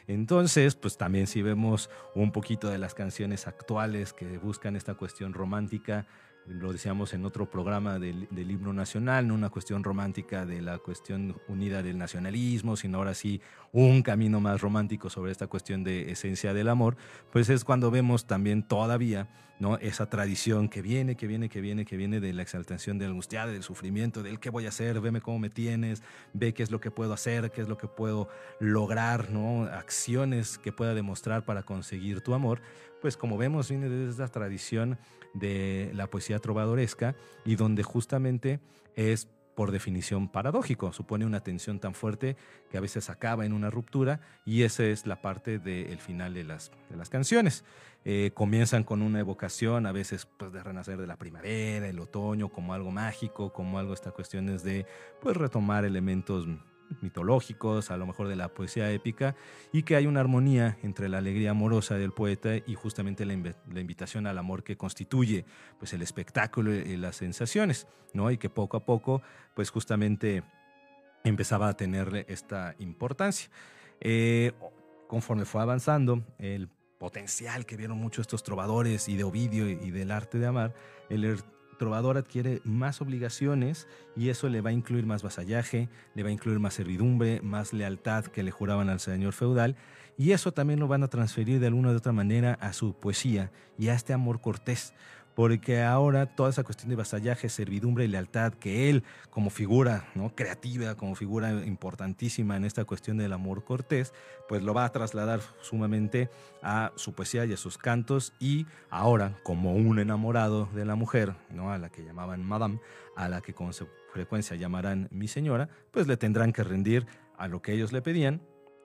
Entonces, pues también si vemos un poquito de las canciones actuales que buscan esta cuestión romántica, lo decíamos en otro programa del, del, himno nacional, no una cuestión romántica de la cuestión unida del nacionalismo, sino ahora sí un camino más romántico sobre esta cuestión de esencia del amor, pues es cuando vemos también todavía ¿no? esa tradición que viene, que viene, que viene, que viene de la exaltación de la angustia, del sufrimiento, del qué voy a hacer, veme cómo me tienes, ve qué es lo que puedo hacer, qué es lo que puedo lograr, ¿no? acciones que pueda demostrar para conseguir tu amor, pues como vemos viene de esta tradición de la poesía trovadoresca y donde justamente es por definición paradójico, supone una tensión tan fuerte que a veces acaba en una ruptura y esa es la parte del final de las, de las canciones. Eh, comienzan con una evocación a veces pues, de renacer de la primavera, el otoño, como algo mágico, como algo, esta cuestión de pues, retomar elementos mitológicos, a lo mejor de la poesía épica, y que hay una armonía entre la alegría amorosa del poeta y justamente la, invitación al amor que constituye pues, el espectáculo y las sensaciones, ¿no? y que poco a poco pues justamente empezaba a tenerle esta importancia. Eh, conforme fue avanzando, el potencial que vieron mucho estos trovadores y de Ovidio y del arte de amar, el trovador adquiere más obligaciones y eso le va a incluir más vasallaje, le va a incluir más servidumbre, más lealtad que le juraban al señor feudal y eso también lo van a transferir de alguna u otra manera a su poesía y a este amor cortés porque ahora toda esa cuestión de vasallaje, servidumbre y lealtad que él como figura ¿no? creativa, como figura importantísima en esta cuestión del amor cortés, pues lo va a trasladar sumamente a su poesía y a sus cantos y ahora como un enamorado de la mujer, ¿no? a la que llamaban Madame, a la que con frecuencia llamarán mi señora, pues le tendrán que rendir a lo que ellos le pedían,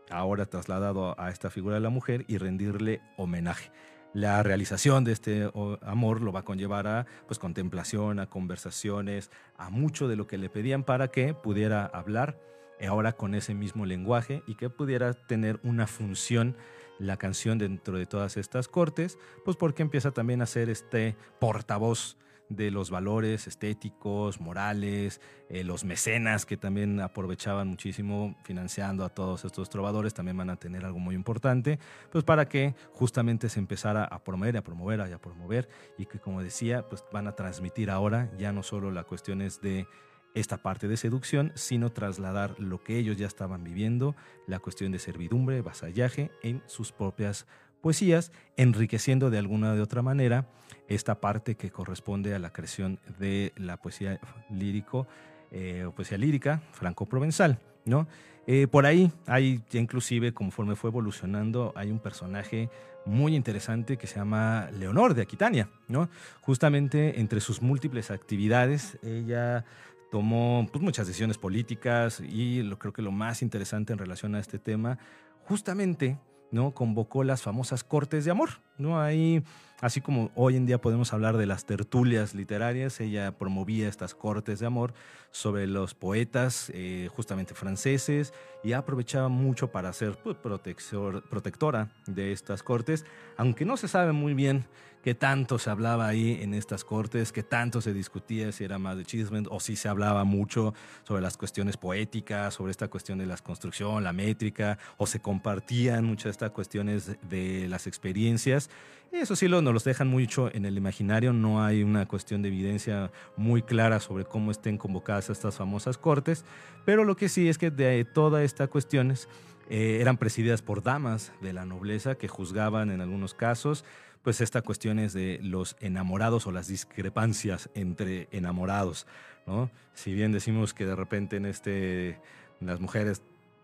ahora trasladado a esta figura de la mujer y rendirle homenaje la realización de este amor lo va a conllevar a pues, contemplación, a conversaciones, a mucho de lo que le pedían para que pudiera hablar ahora con ese mismo lenguaje y que pudiera tener una función la canción dentro de todas estas cortes, pues porque empieza también a ser este portavoz de los valores estéticos, morales, eh, los mecenas que también aprovechaban muchísimo financiando a todos estos trovadores, también van a tener algo muy importante, pues para que justamente se empezara a promover, a promover, a promover, y que como decía, pues van a transmitir ahora ya no solo las cuestiones de esta parte de seducción, sino trasladar lo que ellos ya estaban viviendo, la cuestión de servidumbre, vasallaje, en sus propias poesías, enriqueciendo de alguna de otra manera esta parte que corresponde a la creación de la poesía lírico, eh, poesía lírica franco-provenzal, ¿no? Eh, por ahí hay, inclusive, conforme fue evolucionando, hay un personaje muy interesante que se llama Leonor de Aquitania, ¿no? Justamente entre sus múltiples actividades, ella tomó pues, muchas decisiones políticas y lo, creo que lo más interesante en relación a este tema, justamente ¿no? Convocó las famosas cortes de amor, ¿no? Ahí, así como hoy en día podemos hablar de las tertulias literarias, ella promovía estas cortes de amor sobre los poetas eh, justamente franceses y aprovechaba mucho para ser pues, protectora de estas cortes, aunque no se sabe muy bien qué tanto se hablaba ahí en estas cortes, qué tanto se discutía si era más de chisme o si se hablaba mucho sobre las cuestiones poéticas, sobre esta cuestión de la construcción, la métrica, o se compartían muchas de estas cuestiones de las experiencias. Eso sí lo, nos los dejan mucho en el imaginario, no hay una cuestión de evidencia muy clara sobre cómo estén convocadas estas famosas cortes, pero lo que sí es que de todas estas cuestiones eh, eran presididas por damas de la nobleza que juzgaban en algunos casos, pues esta cuestión es de los enamorados o las discrepancias entre enamorados, ¿no? Si bien decimos que de repente en este las mujeres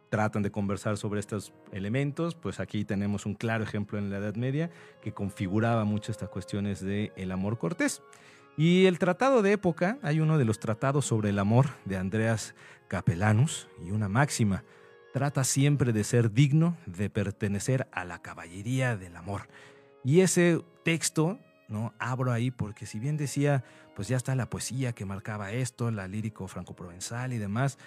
tratan de conversar sobre estos elementos, pues aquí tenemos un claro ejemplo en la Edad Media que configuraba mucho estas cuestiones del el amor cortés. Y el tratado de época, hay uno de los tratados sobre el amor de Andreas Capellanus y una máxima, trata siempre de ser digno de pertenecer a la caballería del amor. Y ese texto, ¿no? Abro ahí porque si bien decía, pues ya está la poesía que marcaba esto, la lírico franco-provenzal y demás,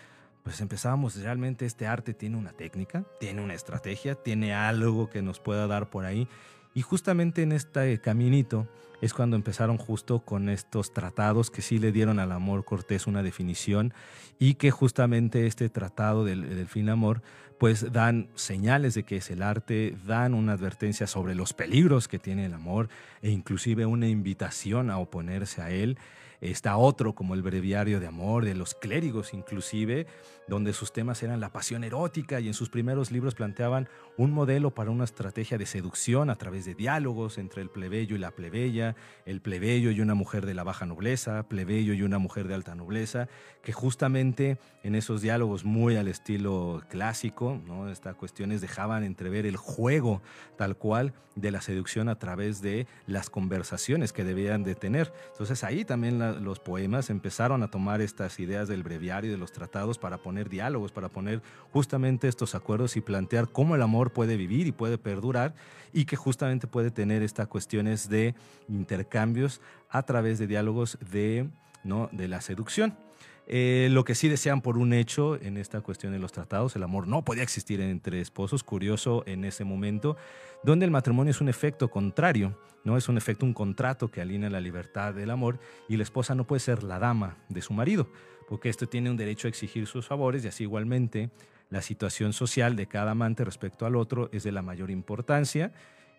pues empezábamos realmente este arte tiene una técnica, tiene una estrategia, tiene algo que nos pueda dar por ahí. Y justamente en este caminito es cuando empezaron justo con estos tratados que sí le dieron al amor cortés una definición y que justamente este tratado del, del fin amor pues dan señales de que es el arte, dan una advertencia sobre los peligros que tiene el amor e inclusive una invitación a oponerse a él. Está otro como el breviario de amor de los clérigos inclusive, donde sus temas eran la pasión erótica y en sus primeros libros planteaban un modelo para una estrategia de seducción a través de diálogos entre el plebeyo y la plebeya, el plebeyo y una mujer de la baja nobleza, plebeyo y una mujer de alta nobleza, que justamente en esos diálogos muy al estilo clásico, estas cuestiones dejaban entrever el juego tal cual de la seducción a través de las conversaciones que debían de tener. Entonces ahí también la, los poemas empezaron a tomar estas ideas del breviario y de los tratados para poner diálogos, para poner justamente estos acuerdos y plantear cómo el amor puede vivir y puede perdurar y que justamente puede tener estas cuestiones de intercambios a través de diálogos de, ¿no? de la seducción. Eh, lo que sí desean por un hecho en esta cuestión de los tratados, el amor no podía existir entre esposos, curioso en ese momento, donde el matrimonio es un efecto contrario, no es un efecto, un contrato que alinea la libertad del amor y la esposa no puede ser la dama de su marido, porque esto tiene un derecho a exigir sus favores y así igualmente la situación social de cada amante respecto al otro es de la mayor importancia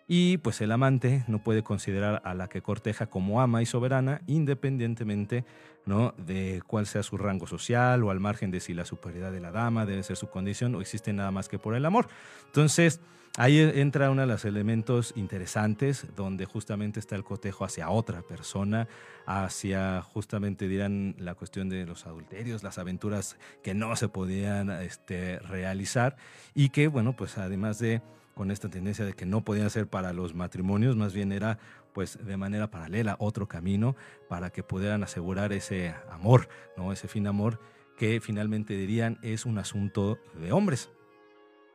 Y pues el amante no puede considerar a la que corteja como ama y soberana, independientemente ¿no? de cuál sea su rango social o al margen de si la superioridad de la dama debe ser su condición o existe nada más que por el amor. Entonces, ahí entra uno de los elementos interesantes donde justamente está el cotejo hacia otra persona, hacia justamente dirán la cuestión de los adulterios, las aventuras que no se podían este, realizar y que, bueno, pues además de con esta tendencia de que no podía ser para los matrimonios, más bien era pues de manera paralela otro camino para que pudieran asegurar ese amor, ¿no? Ese fin amor que finalmente dirían es un asunto de hombres.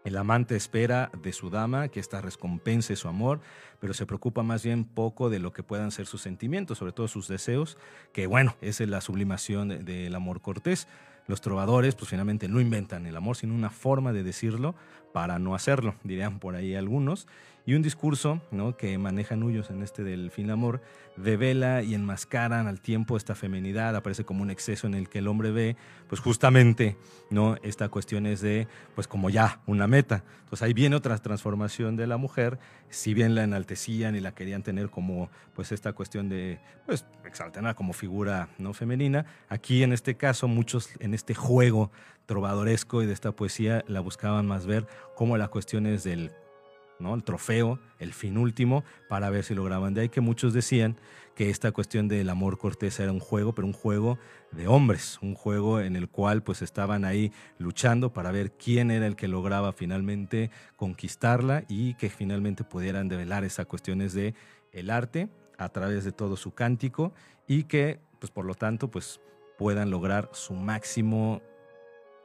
El amante espera de su dama que ésta recompense su amor, pero se preocupa más bien poco de lo que puedan ser sus sentimientos, sobre todo sus deseos, que bueno, es la sublimación del amor cortés. Los trovadores, pues finalmente no inventan el amor, sino una forma de decirlo para no hacerlo, <laughs> dirían por ahí algunos. Y un discurso ¿no? que manejan Huyos en este del fin amor, devela y enmascaran al tiempo esta femenidad, aparece como un exceso en el que el hombre ve, pues justamente, ¿no? Esta cuestión es de, pues como ya, una meta. Entonces ahí viene otra transformación de la mujer, si bien la enaltecían y la querían tener como, pues esta cuestión de, pues, exaltarla como figura no femenina, aquí en este caso muchos en este juego trovadoresco y de esta poesía la buscaban más ver como la cuestión es del ¿no? el trofeo, el fin último, para ver si lograban. De ahí que muchos decían que esta cuestión del amor cortés era un juego, pero un juego de hombres, un juego en el cual pues estaban ahí luchando para ver quién era el que lograba finalmente conquistarla y que finalmente pudieran develar esas cuestiones de el arte a través de todo su cántico y que pues por lo tanto pues puedan lograr su máximo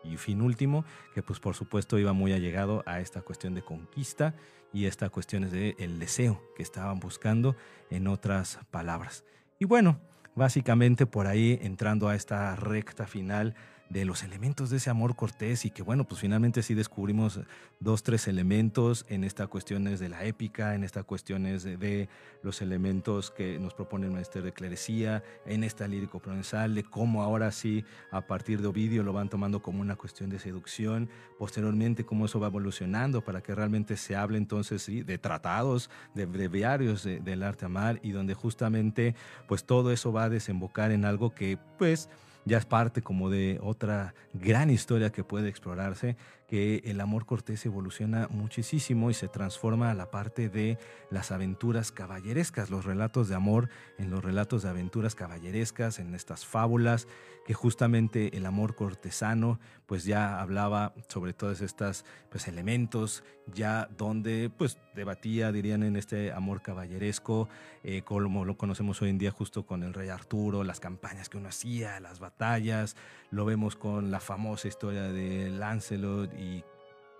y fin último, que pues por supuesto iba muy allegado a esta cuestión de conquista y esta cuestión de el deseo que estaban buscando en otras palabras. Y bueno, básicamente por ahí entrando a esta recta final de los elementos de ese amor cortés y que bueno, pues finalmente sí descubrimos dos, tres elementos en estas cuestiones de la épica, en estas cuestiones de, los elementos que nos propone el maestro de clerecía, en esta lírico provenzal, de cómo ahora sí a partir de Ovidio lo van tomando como una cuestión de seducción, posteriormente cómo eso va evolucionando para que realmente se hable entonces de tratados, de breviarios del arte amar y donde justamente pues todo eso va a desembocar en algo que pues ya es parte como de otra gran historia que puede explorarse, que el amor cortés evoluciona muchísimo y se transforma a la parte de las aventuras caballerescas, los relatos de amor en los relatos de aventuras caballerescas, en estas fábulas, que justamente el amor cortesano pues ya hablaba sobre todos estos pues, elementos, ya donde pues debatía, dirían, en este amor caballeresco, eh, como lo conocemos hoy en día justo con el rey Arturo, las campañas que uno hacía, las batallas, lo vemos con la famosa historia de Lancelot y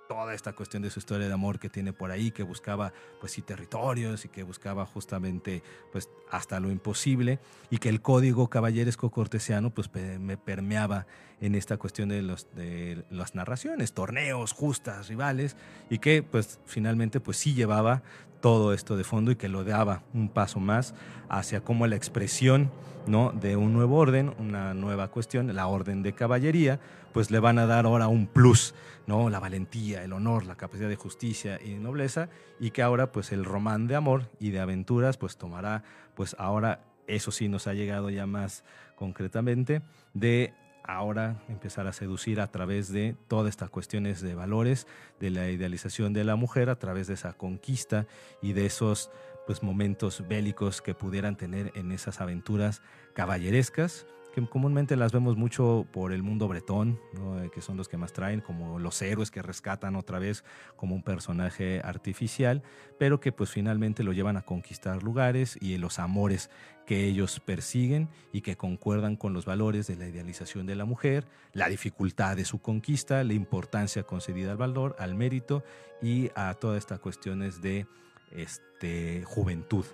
toda esta cuestión de su historia de amor que tiene por ahí, que buscaba pues sí territorios y que buscaba justamente pues hasta lo imposible y que el código caballeresco cortesiano pues me permeaba en esta cuestión de, los, de las narraciones, torneos, justas, rivales y que pues finalmente pues sí llevaba todo esto de fondo y que lo daba un paso más hacia como la expresión ¿no? de un nuevo orden, una nueva cuestión, la orden de caballería, pues le van a dar ahora un plus, ¿no? la valentía, el honor, la capacidad de justicia y nobleza, y que ahora pues el román de amor y de aventuras pues tomará, pues ahora eso sí nos ha llegado ya más concretamente, de ahora empezar a seducir a través de todas estas cuestiones de valores, de la idealización de la mujer, a través de esa conquista y de esos pues, momentos bélicos que pudieran tener en esas aventuras caballerescas que comúnmente las vemos mucho por el mundo bretón, eh, que son los que más traen, como los héroes que rescatan otra vez como un personaje artificial, pero que pues finalmente lo llevan a conquistar lugares y los amores que ellos persiguen y que concuerdan con los valores de la idealización de la mujer, la dificultad de su conquista, la importancia concedida al valor, al mérito y a todas estas cuestiones de este, juventud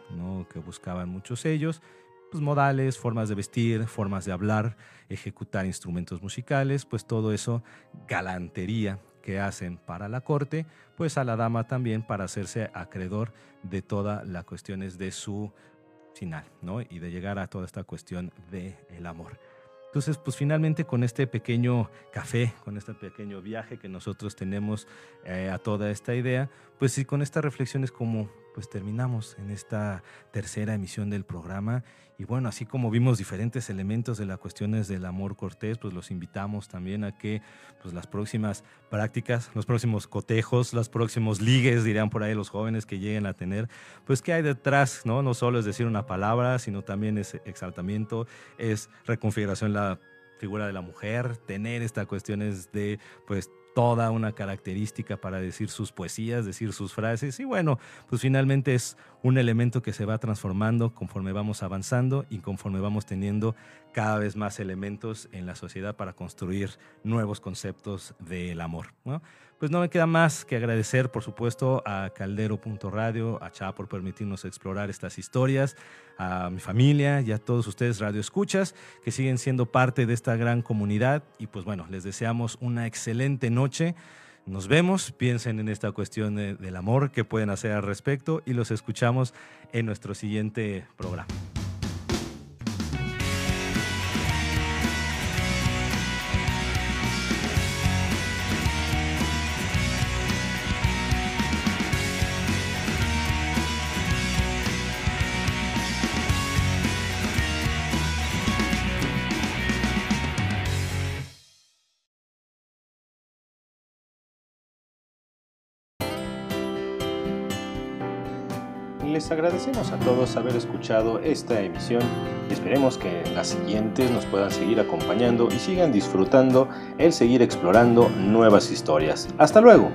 que buscaban muchos ellos pues, modales, formas de vestir, formas de hablar, ejecutar instrumentos musicales, pues todo eso, galantería que hacen para la corte, pues a la dama también para hacerse acreedor de todas las cuestiones de su final, ¿no? Y de llegar a toda esta cuestión del el amor. Entonces, pues finalmente con este pequeño café, con este pequeño viaje que nosotros tenemos eh, a toda esta idea, pues sí, con estas reflexiones como pues terminamos en esta tercera emisión del programa. Y bueno, así como vimos diferentes elementos de las cuestiones del amor cortés, pues los invitamos también a que pues las próximas prácticas, los próximos cotejos, los próximos ligues, dirían por ahí los jóvenes que lleguen a tener, pues qué hay detrás, ¿no? No solo es decir una palabra, sino también es exaltamiento, es reconfiguración la figura de la mujer, tener estas cuestiones de pues toda una característica para decir sus poesías, decir sus frases y bueno, pues finalmente es un elemento que se va transformando conforme vamos avanzando y conforme vamos teniendo cada vez más elementos en la sociedad para construir nuevos conceptos del amor. Pues no me queda más que agradecer, por supuesto, a Caldero.radio, a Chá por permitirnos explorar estas historias, a mi familia y a todos ustedes radio escuchas que siguen siendo parte de esta gran comunidad y pues bueno, les deseamos una excelente noche. Nos vemos, piensen en esta cuestión del amor que pueden hacer al respecto y los escuchamos en nuestro siguiente programa. Agradecemos a todos haber escuchado esta emisión y esperemos que las siguientes nos puedan seguir acompañando y sigan disfrutando el seguir explorando nuevas historias. Hasta luego.